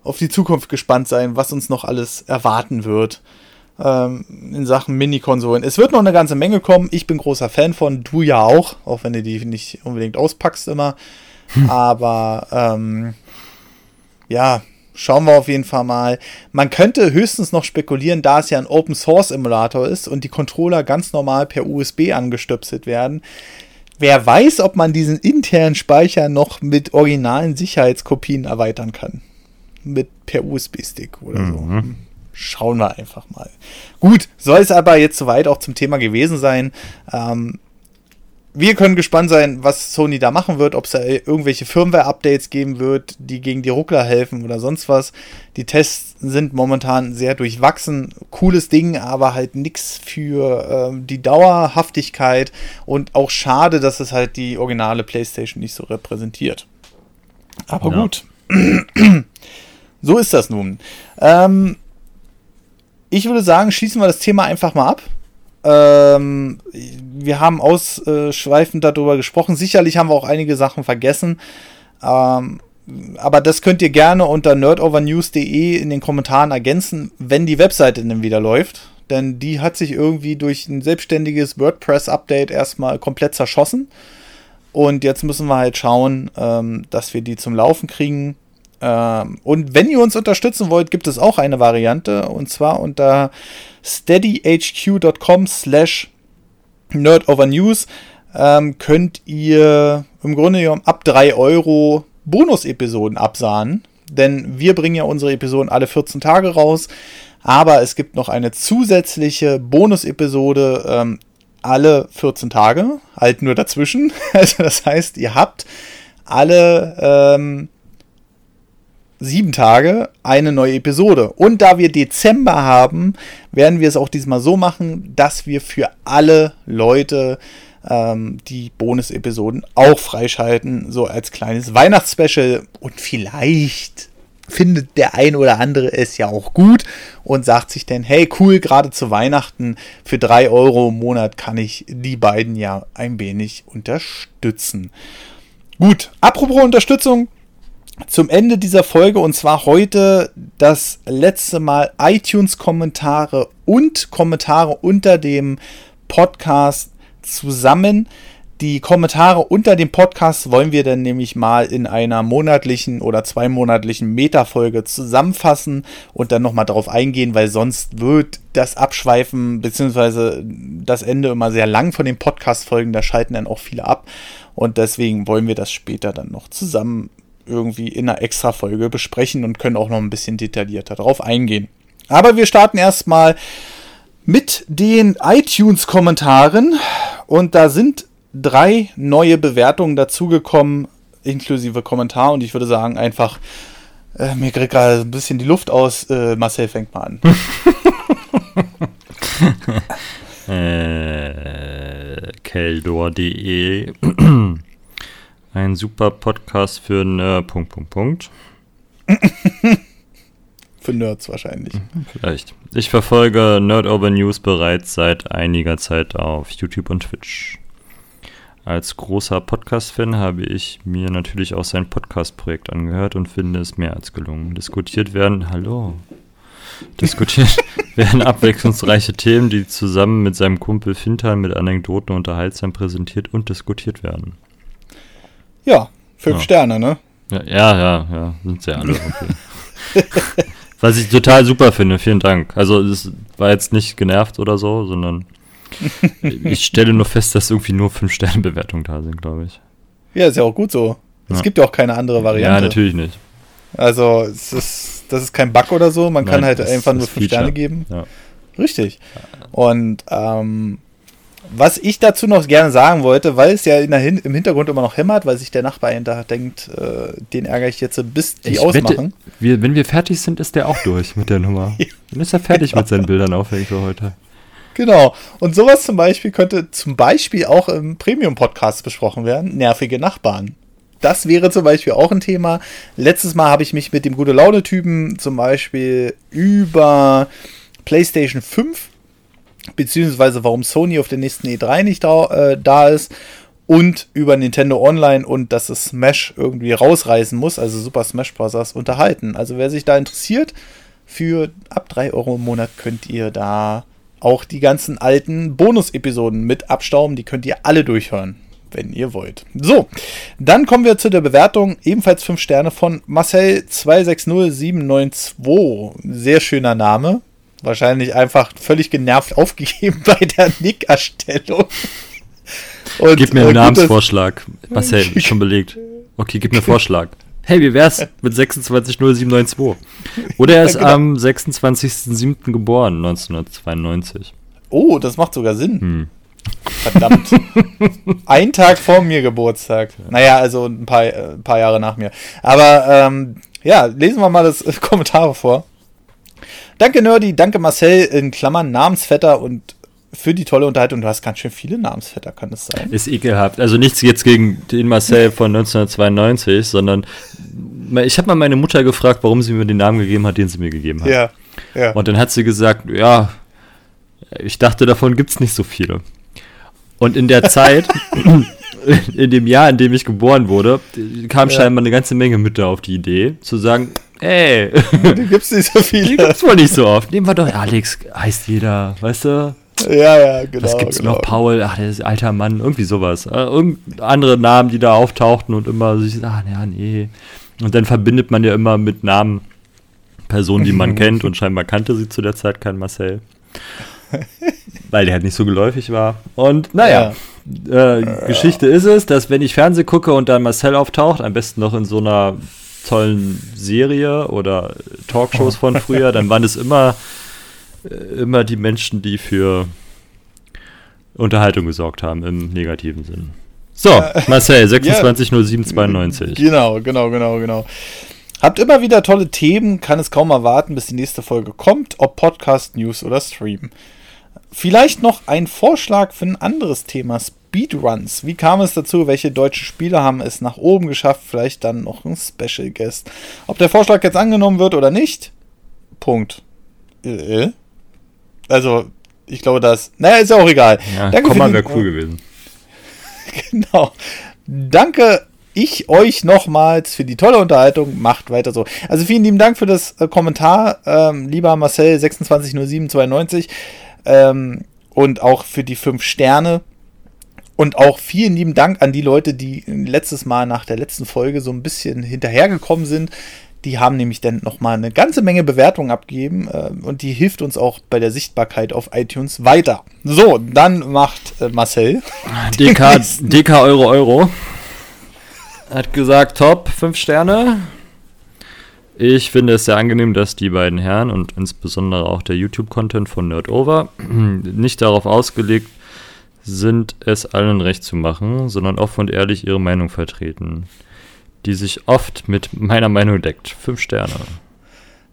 auf die Zukunft gespannt sein, was uns noch alles erwarten wird ähm, in Sachen Mini-Konsolen. Es wird noch eine ganze Menge kommen. Ich bin großer Fan von, du ja auch, auch wenn du die nicht unbedingt auspackst immer. Hm. Aber ähm, ja, schauen wir auf jeden Fall mal. Man könnte höchstens noch spekulieren, da es ja ein Open Source Emulator ist und die Controller ganz normal per USB angestöpselt werden, Wer weiß, ob man diesen internen Speicher noch mit originalen Sicherheitskopien erweitern kann. Mit per USB-Stick oder mhm. so. Schauen wir einfach mal. Gut, soll es aber jetzt soweit auch zum Thema gewesen sein. Ähm, wir können gespannt sein, was Sony da machen wird, ob es da irgendwelche Firmware-Updates geben wird, die gegen die Ruckler helfen oder sonst was. Die Tests sind momentan sehr durchwachsen. Cooles Ding, aber halt nichts für ähm, die Dauerhaftigkeit und auch schade, dass es halt die originale PlayStation nicht so repräsentiert. Aber ja. gut. so ist das nun. Ähm, ich würde sagen, schließen wir das Thema einfach mal ab. Ähm, wir haben ausschweifend darüber gesprochen. Sicherlich haben wir auch einige Sachen vergessen. Ähm, aber das könnt ihr gerne unter nerdovernews.de in den Kommentaren ergänzen, wenn die Webseite dann wieder läuft. denn die hat sich irgendwie durch ein selbstständiges WordPress-Update erstmal komplett zerschossen. Und jetzt müssen wir halt schauen, ähm, dass wir die zum Laufen kriegen. Ähm, und wenn ihr uns unterstützen wollt, gibt es auch eine Variante. Und zwar unter steadyhq.com slash nerdovernews ähm, könnt ihr im Grunde genommen ab 3 Euro Bonus-Episoden absahnen. Denn wir bringen ja unsere Episoden alle 14 Tage raus. Aber es gibt noch eine zusätzliche Bonus-Episode ähm, alle 14 Tage, halt nur dazwischen. Also das heißt, ihr habt alle ähm, sieben Tage eine neue Episode. Und da wir Dezember haben, werden wir es auch diesmal so machen, dass wir für alle Leute ähm, die Bonus-Episoden auch freischalten, so als kleines Weihnachtsspecial. Und vielleicht findet der ein oder andere es ja auch gut und sagt sich dann, hey cool, gerade zu Weihnachten für drei Euro im Monat kann ich die beiden ja ein wenig unterstützen. Gut, apropos Unterstützung, zum Ende dieser Folge und zwar heute das letzte Mal iTunes-Kommentare und Kommentare unter dem Podcast zusammen. Die Kommentare unter dem Podcast wollen wir dann nämlich mal in einer monatlichen oder zweimonatlichen Meta-Folge zusammenfassen und dann nochmal darauf eingehen, weil sonst wird das Abschweifen bzw. das Ende immer sehr lang von den Podcast-Folgen, da schalten dann auch viele ab und deswegen wollen wir das später dann noch zusammen irgendwie in einer extra Folge besprechen und können auch noch ein bisschen detaillierter darauf eingehen. Aber wir starten erstmal mit den iTunes-Kommentaren und da sind drei neue Bewertungen dazugekommen, inklusive Kommentar und ich würde sagen einfach, äh, mir kriegt gerade ein bisschen die Luft aus. Äh, Marcel fängt mal an. äh, Keldor.de ein super Podcast für Nerd. Punkt, Punkt, Punkt. für Nerds wahrscheinlich. Mhm, vielleicht. Ich verfolge Nerd Over News bereits seit einiger Zeit auf YouTube und Twitch. Als großer Podcast-Fan habe ich mir natürlich auch sein Podcast-Projekt angehört und finde es mehr als gelungen. Diskutiert werden, hallo. Diskutiert werden abwechslungsreiche Themen, die zusammen mit seinem Kumpel Fintal mit Anekdoten unterhaltsam präsentiert und diskutiert werden. Ja, fünf ja. Sterne, ne? Ja, ja, ja, ja, sind sie alle. Okay. Was ich total super finde, vielen Dank. Also es war jetzt nicht genervt oder so, sondern ich stelle nur fest, dass irgendwie nur fünf Sterne Bewertungen da sind, glaube ich. Ja, ist ja auch gut so. Es ja. gibt ja auch keine andere Variante. Ja, natürlich nicht. Also es ist, das ist kein Bug oder so. Man Nein, kann halt einfach nur fünf Feature. Sterne geben. Ja. Richtig. Und ähm, was ich dazu noch gerne sagen wollte, weil es ja Hin im Hintergrund immer noch hämmert, weil sich der Nachbar hinterher denkt, äh, den ärgere ich jetzt, bis die ich ausmachen. Wette, wir, wenn wir fertig sind, ist der auch durch mit der Nummer. Dann ist er fertig genau. mit seinen Bildern aufhängen für heute. Genau. Und sowas zum Beispiel könnte zum Beispiel auch im Premium-Podcast besprochen werden. Nervige Nachbarn. Das wäre zum Beispiel auch ein Thema. Letztes Mal habe ich mich mit dem gute Laune-Typen zum Beispiel über PlayStation 5 beziehungsweise warum Sony auf der nächsten E3 nicht da, äh, da ist und über Nintendo Online und dass es Smash irgendwie rausreißen muss, also Super Smash Bros. unterhalten. Also wer sich da interessiert, für ab 3 Euro im Monat könnt ihr da auch die ganzen alten Bonus-Episoden mit abstauben. Die könnt ihr alle durchhören, wenn ihr wollt. So, dann kommen wir zu der Bewertung. Ebenfalls 5 Sterne von Marcel 260792. Sehr schöner Name. Wahrscheinlich einfach völlig genervt aufgegeben bei der Nick-Erstellung. gib mir einen Namensvorschlag. Marcel, schon belegt. Okay, gib mir einen Vorschlag. Hey, wie wär's mit 260792? Oder er ist ja, genau. am 26.07. geboren, 1992. Oh, das macht sogar Sinn. Hm. Verdammt. ein Tag vor mir Geburtstag. Naja, also ein paar, äh, ein paar Jahre nach mir. Aber ähm, ja, lesen wir mal das Kommentare vor. Danke Nerdy, danke Marcel, in Klammern Namensvetter und für die tolle Unterhaltung. Du hast ganz schön viele Namensvetter, kann es sein? Ist ekelhaft. Also nichts jetzt gegen den Marcel von 1992, sondern ich habe mal meine Mutter gefragt, warum sie mir den Namen gegeben hat, den sie mir gegeben hat. Ja, ja. Und dann hat sie gesagt, ja, ich dachte, davon gibt es nicht so viele. Und in der Zeit, in dem Jahr, in dem ich geboren wurde, kam ja. scheinbar eine ganze Menge Mütter auf die Idee, zu sagen, Ey. Die gibt's nicht so viele. Die gibt's wohl nicht so oft. Nehmen wir doch Alex, heißt jeder, weißt du? Ja, ja, genau. Was gibt's genau. noch? Paul, ach, der ist ein alter Mann, irgendwie sowas. Äh, irgend andere Namen, die da auftauchten und immer sich, ach, ja, nee. Und dann verbindet man ja immer mit Namen Personen, die man kennt und scheinbar kannte sie zu der Zeit kein Marcel. Weil der halt nicht so geläufig war. Und naja, ja. äh, Geschichte ist es, dass wenn ich Fernsehen gucke und dann Marcel auftaucht, am besten noch in so einer tollen Serie oder Talkshows von früher, dann waren es immer, äh, immer die Menschen, die für Unterhaltung gesorgt haben, im negativen Sinn. So, Marcel, 26.07.92. Ja, genau, genau, genau, genau. Habt immer wieder tolle Themen, kann es kaum erwarten, bis die nächste Folge kommt, ob Podcast, News oder Stream. Vielleicht noch ein Vorschlag für ein anderes Thema, Speedruns. Wie kam es dazu? Welche deutsche Spieler haben es nach oben geschafft? Vielleicht dann noch ein Special Guest. Ob der Vorschlag jetzt angenommen wird oder nicht? Punkt. Äh? Also, ich glaube, das. Naja, ist ja auch egal. Ja, Danke Komma wäre cool gewesen. genau. Danke ich euch nochmals für die tolle Unterhaltung. Macht weiter so. Also vielen lieben Dank für das äh, Kommentar, ähm, lieber Marcel 260792 ähm, und auch für die fünf Sterne. Und auch vielen lieben Dank an die Leute, die letztes Mal nach der letzten Folge so ein bisschen hinterhergekommen sind. Die haben nämlich dann nochmal eine ganze Menge Bewertungen abgegeben äh, und die hilft uns auch bei der Sichtbarkeit auf iTunes weiter. So, dann macht äh, Marcel. DK, DK Euro Euro. Hat gesagt, top, fünf Sterne. Ich finde es sehr angenehm, dass die beiden Herren und insbesondere auch der YouTube-Content von Nerdover nicht darauf ausgelegt sind, es allen recht zu machen, sondern offen und ehrlich ihre Meinung vertreten, die sich oft mit meiner Meinung deckt. Fünf Sterne.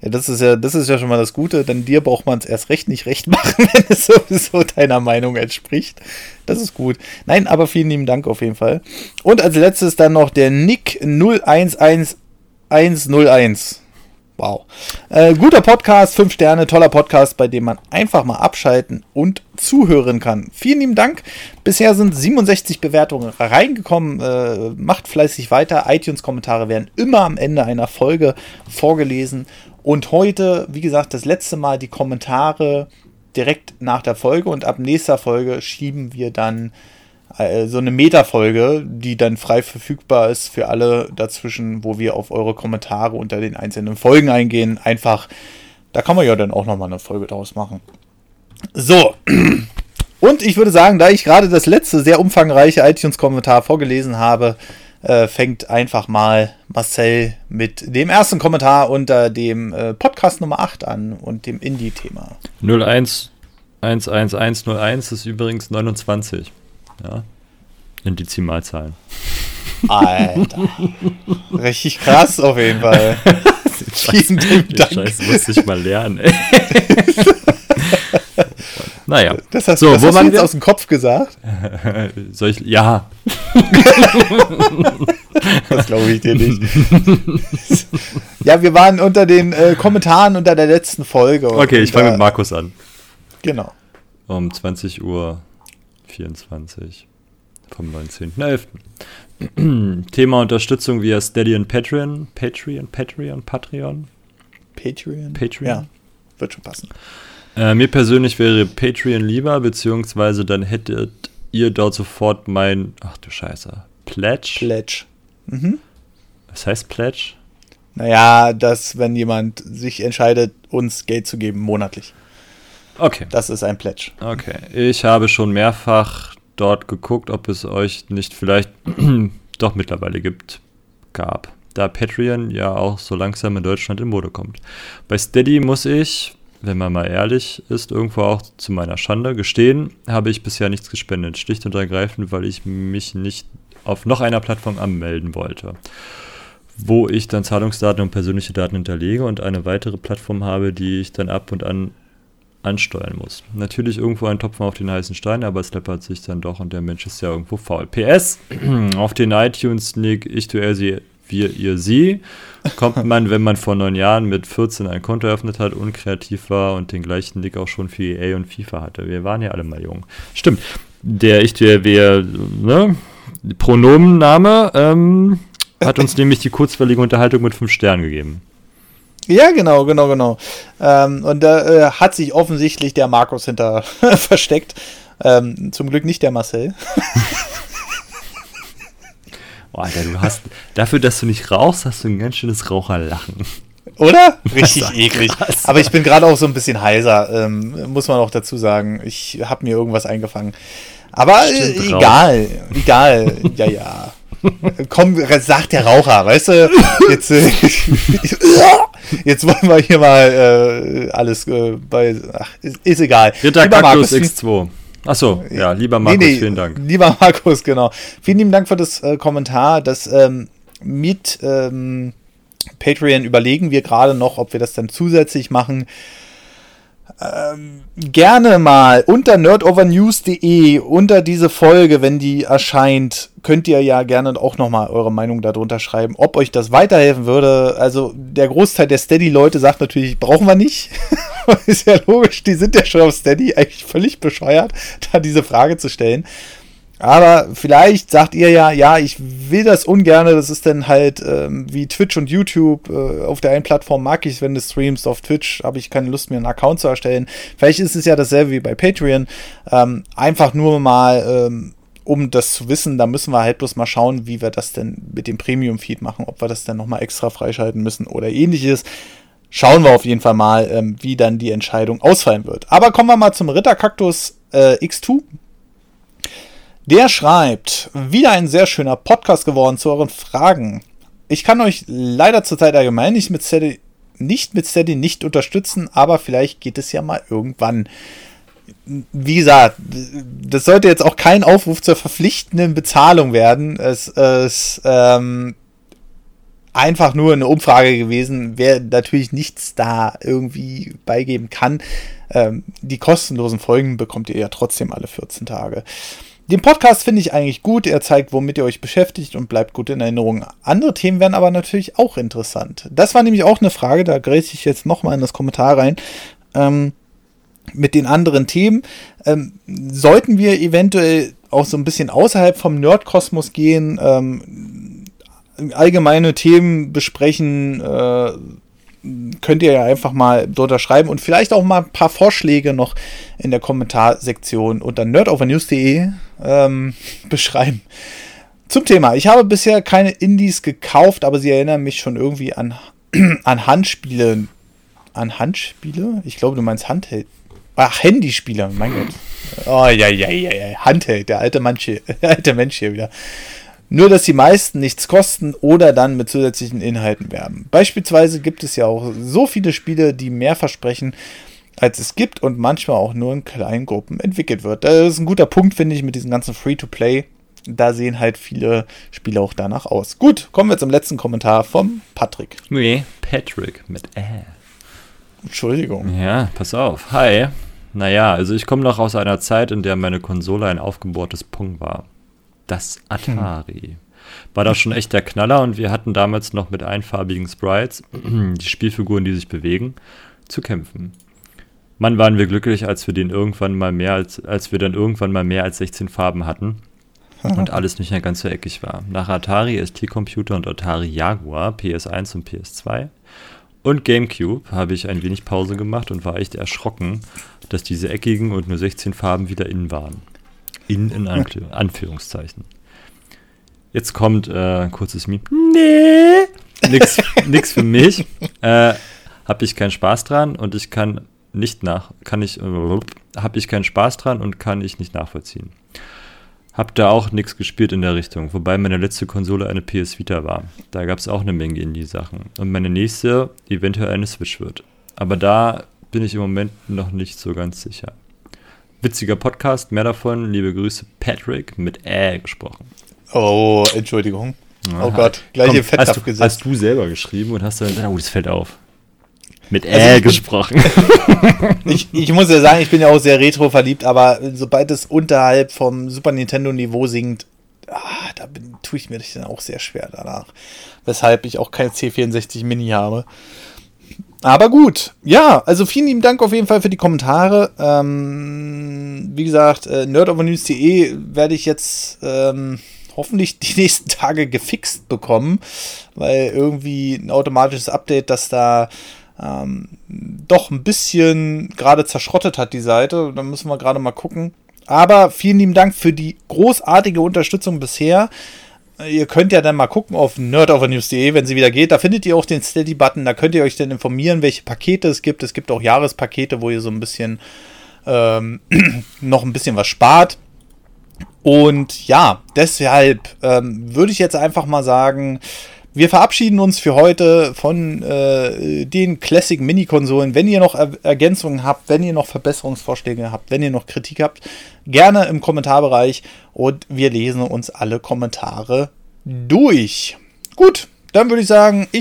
Ja, das ist ja, das ist ja schon mal das Gute, denn dir braucht man es erst recht nicht recht machen, wenn es sowieso deiner Meinung entspricht. Das ist gut. Nein, aber vielen lieben Dank auf jeden Fall. Und als letztes dann noch der Nick 011101. Wow. Äh, guter Podcast, 5 Sterne, toller Podcast, bei dem man einfach mal abschalten und zuhören kann. Vielen lieben Dank. Bisher sind 67 Bewertungen reingekommen. Äh, macht fleißig weiter. iTunes-Kommentare werden immer am Ende einer Folge vorgelesen. Und heute, wie gesagt, das letzte Mal die Kommentare direkt nach der Folge und ab nächster Folge schieben wir dann so eine Meta-Folge, die dann frei verfügbar ist für alle dazwischen, wo wir auf eure Kommentare unter den einzelnen Folgen eingehen. Einfach, da kann man ja dann auch nochmal eine Folge draus machen. So. Und ich würde sagen, da ich gerade das letzte sehr umfangreiche iTunes-Kommentar vorgelesen habe, äh, fängt einfach mal Marcel mit dem ersten Kommentar unter dem äh, Podcast Nummer 8 an und dem Indie-Thema. 01 ist übrigens 29. Ja. In Dezimalzahlen. Alter. Richtig krass auf jeden Fall. Vielen Dank. Scheiße, musste ich mal lernen, ey. Naja. Das hast, so, das wo hast du jetzt wir? aus dem Kopf gesagt? Soll ich? Ja. das glaube ich dir nicht. ja, wir waren unter den äh, Kommentaren unter der letzten Folge. Okay, ich fange mit Markus an. Genau. Um 20 Uhr 24 vom 19.11. Thema Unterstützung via Steady und Patreon. Patreon, Patreon, Patreon. Patreon? Patreon. Ja, wird schon passen. Äh, mir persönlich wäre Patreon lieber, beziehungsweise dann hättet ihr dort sofort mein, ach du Scheiße, Pledge. Pledge. Mhm. Was heißt Pledge? Naja, dass wenn jemand sich entscheidet, uns Geld zu geben, monatlich. Okay. Das ist ein Pledge. Okay. Ich habe schon mehrfach dort geguckt, ob es euch nicht vielleicht doch mittlerweile gibt, gab. Da Patreon ja auch so langsam in Deutschland in Mode kommt. Bei Steady muss ich, wenn man mal ehrlich ist, irgendwo auch zu meiner Schande gestehen, habe ich bisher nichts gespendet. Schlicht und ergreifend, weil ich mich nicht auf noch einer Plattform anmelden wollte. Wo ich dann Zahlungsdaten und persönliche Daten hinterlege und eine weitere Plattform habe, die ich dann ab und an ansteuern muss. Natürlich irgendwo ein Topfen auf den heißen Stein, aber es läppert sich dann doch und der Mensch ist ja irgendwo faul. PS, auf den iTunes-Nick ich, du, er, sie, wir, ihr, sie, kommt man, wenn man vor neun Jahren mit 14 ein Konto eröffnet hat, unkreativ war und den gleichen Nick auch schon für EA und FIFA hatte. Wir waren ja alle mal jung. Stimmt. Der ich, der, wer, ne? Pronomenname ähm, hat uns nämlich die kurzwellige Unterhaltung mit fünf Sternen gegeben. Ja, genau, genau, genau. Ähm, und da äh, hat sich offensichtlich der Markus hinter versteckt. Ähm, zum Glück nicht der Marcel. Boah, Alter, du hast, dafür, dass du nicht rauchst, hast du ein ganz schönes Raucherlachen. Oder? Richtig eklig. Krass. Aber ich bin gerade auch so ein bisschen heiser, ähm, muss man auch dazu sagen. Ich habe mir irgendwas eingefangen. Aber äh, egal, egal, ja, ja. Komm, sagt der Raucher, weißt du? Jetzt, äh, jetzt wollen wir hier mal äh, alles äh, bei. Ach, ist, ist egal. Ritter Kaktus X2. Achso, ja, lieber Markus, nee, nee, vielen Dank. Lieber Markus, genau. Vielen lieben Dank für das äh, Kommentar. Das ähm, mit ähm, Patreon überlegen wir gerade noch, ob wir das dann zusätzlich machen. Ähm, gerne mal unter nerdovernews.de unter diese Folge, wenn die erscheint, könnt ihr ja gerne auch nochmal eure Meinung darunter schreiben, ob euch das weiterhelfen würde. Also der Großteil der Steady-Leute sagt natürlich, brauchen wir nicht. Ist ja logisch, die sind ja schon auf Steady eigentlich völlig bescheuert, da diese Frage zu stellen. Aber vielleicht sagt ihr ja, ja, ich will das ungern. Das ist dann halt ähm, wie Twitch und YouTube. Äh, auf der einen Plattform mag ich es, wenn du streamst. Auf Twitch habe ich keine Lust, mir einen Account zu erstellen. Vielleicht ist es ja dasselbe wie bei Patreon. Ähm, einfach nur mal, ähm, um das zu wissen, da müssen wir halt bloß mal schauen, wie wir das denn mit dem Premium-Feed machen. Ob wir das dann nochmal extra freischalten müssen oder ähnliches. Schauen wir auf jeden Fall mal, ähm, wie dann die Entscheidung ausfallen wird. Aber kommen wir mal zum Ritterkaktus äh, X2. Der schreibt, wieder ein sehr schöner Podcast geworden zu euren Fragen. Ich kann euch leider zurzeit allgemein nicht mit Steady nicht mit Steady nicht unterstützen, aber vielleicht geht es ja mal irgendwann. Wie gesagt, das sollte jetzt auch kein Aufruf zur verpflichtenden Bezahlung werden. Es ist ähm, einfach nur eine Umfrage gewesen, wer natürlich nichts da irgendwie beigeben kann. Ähm, die kostenlosen Folgen bekommt ihr ja trotzdem alle 14 Tage. Den Podcast finde ich eigentlich gut. Er zeigt, womit ihr euch beschäftigt und bleibt gut in Erinnerung. Andere Themen wären aber natürlich auch interessant. Das war nämlich auch eine Frage, da grätze ich jetzt nochmal in das Kommentar rein. Ähm, mit den anderen Themen. Ähm, sollten wir eventuell auch so ein bisschen außerhalb vom Nerdkosmos gehen, ähm, allgemeine Themen besprechen, äh, könnt ihr ja einfach mal dort schreiben und vielleicht auch mal ein paar Vorschläge noch in der Kommentarsektion unter nerdovernews.de ähm, beschreiben. Zum Thema. Ich habe bisher keine Indies gekauft, aber sie erinnern mich schon irgendwie an, an Handspiele. An Handspiele? Ich glaube, du meinst Handheld. Ach, Handyspiele, mein Gott. Oh, ja, ja, ja, ja. Handheld, der alte, Mensch hier, der alte Mensch hier wieder. Nur, dass die meisten nichts kosten oder dann mit zusätzlichen Inhalten werben. Beispielsweise gibt es ja auch so viele Spiele, die mehr versprechen, als es gibt und manchmal auch nur in kleinen Gruppen entwickelt wird. Das ist ein guter Punkt, finde ich, mit diesem ganzen Free-to-Play. Da sehen halt viele Spiele auch danach aus. Gut, kommen wir zum letzten Kommentar vom Patrick. Nee, Patrick mit Ä. Entschuldigung. Ja, pass auf. Hi. Naja, also ich komme noch aus einer Zeit, in der meine Konsole ein aufgebohrtes Pong war das Atari. War da schon echt der Knaller und wir hatten damals noch mit einfarbigen Sprites, die Spielfiguren, die sich bewegen, zu kämpfen. Mann, waren wir glücklich, als wir den irgendwann mal mehr als, als wir dann irgendwann mal mehr als 16 Farben hatten und alles nicht mehr ganz so eckig war. Nach Atari ST-Computer und Atari Jaguar, PS1 und PS2 und GameCube habe ich ein wenig Pause gemacht und war echt erschrocken, dass diese eckigen und nur 16 Farben wieder innen waren. In, in Anführungszeichen. Jetzt kommt äh, kurzes Meme. Nee. Nix, nix für mich. Äh, hab ich keinen Spaß dran und ich kann nicht nach, kann ich, äh, hab ich keinen Spaß dran und kann ich nicht nachvollziehen. Hab da auch nichts gespielt in der Richtung, wobei meine letzte Konsole eine PS Vita war. Da gab es auch eine Menge Indie-Sachen. Und meine nächste eventuell eine Switch wird. Aber da bin ich im Moment noch nicht so ganz sicher. Witziger Podcast, mehr davon. Liebe Grüße, Patrick mit Ä gesprochen. Oh, Entschuldigung. Aha. Oh Gott, gleiche Fett hast, du, hast du selber geschrieben und hast dann gesagt, oh, das fällt auf. Mit also Ä gesprochen. ich, ich muss ja sagen, ich bin ja auch sehr retro verliebt, aber sobald es unterhalb vom Super Nintendo Niveau singt, ah, da bin, tue ich mir das dann auch sehr schwer danach. Weshalb ich auch kein C64 Mini habe. Aber gut, ja, also vielen lieben Dank auf jeden Fall für die Kommentare. Ähm, wie gesagt, äh, nerdovernews.de werde ich jetzt ähm, hoffentlich die nächsten Tage gefixt bekommen, weil irgendwie ein automatisches Update, das da ähm, doch ein bisschen gerade zerschrottet hat, die Seite. Da müssen wir gerade mal gucken. Aber vielen lieben Dank für die großartige Unterstützung bisher. Ihr könnt ja dann mal gucken auf nerdovernews.de, wenn sie wieder geht. Da findet ihr auch den Steady-Button. Da könnt ihr euch dann informieren, welche Pakete es gibt. Es gibt auch Jahrespakete, wo ihr so ein bisschen ähm, noch ein bisschen was spart. Und ja, deshalb ähm, würde ich jetzt einfach mal sagen, wir verabschieden uns für heute von äh, den Classic Mini-Konsolen. Wenn ihr noch er Ergänzungen habt, wenn ihr noch Verbesserungsvorschläge habt, wenn ihr noch Kritik habt, gerne im Kommentarbereich und wir lesen uns alle Kommentare durch. Gut, dann würde ich sagen, ich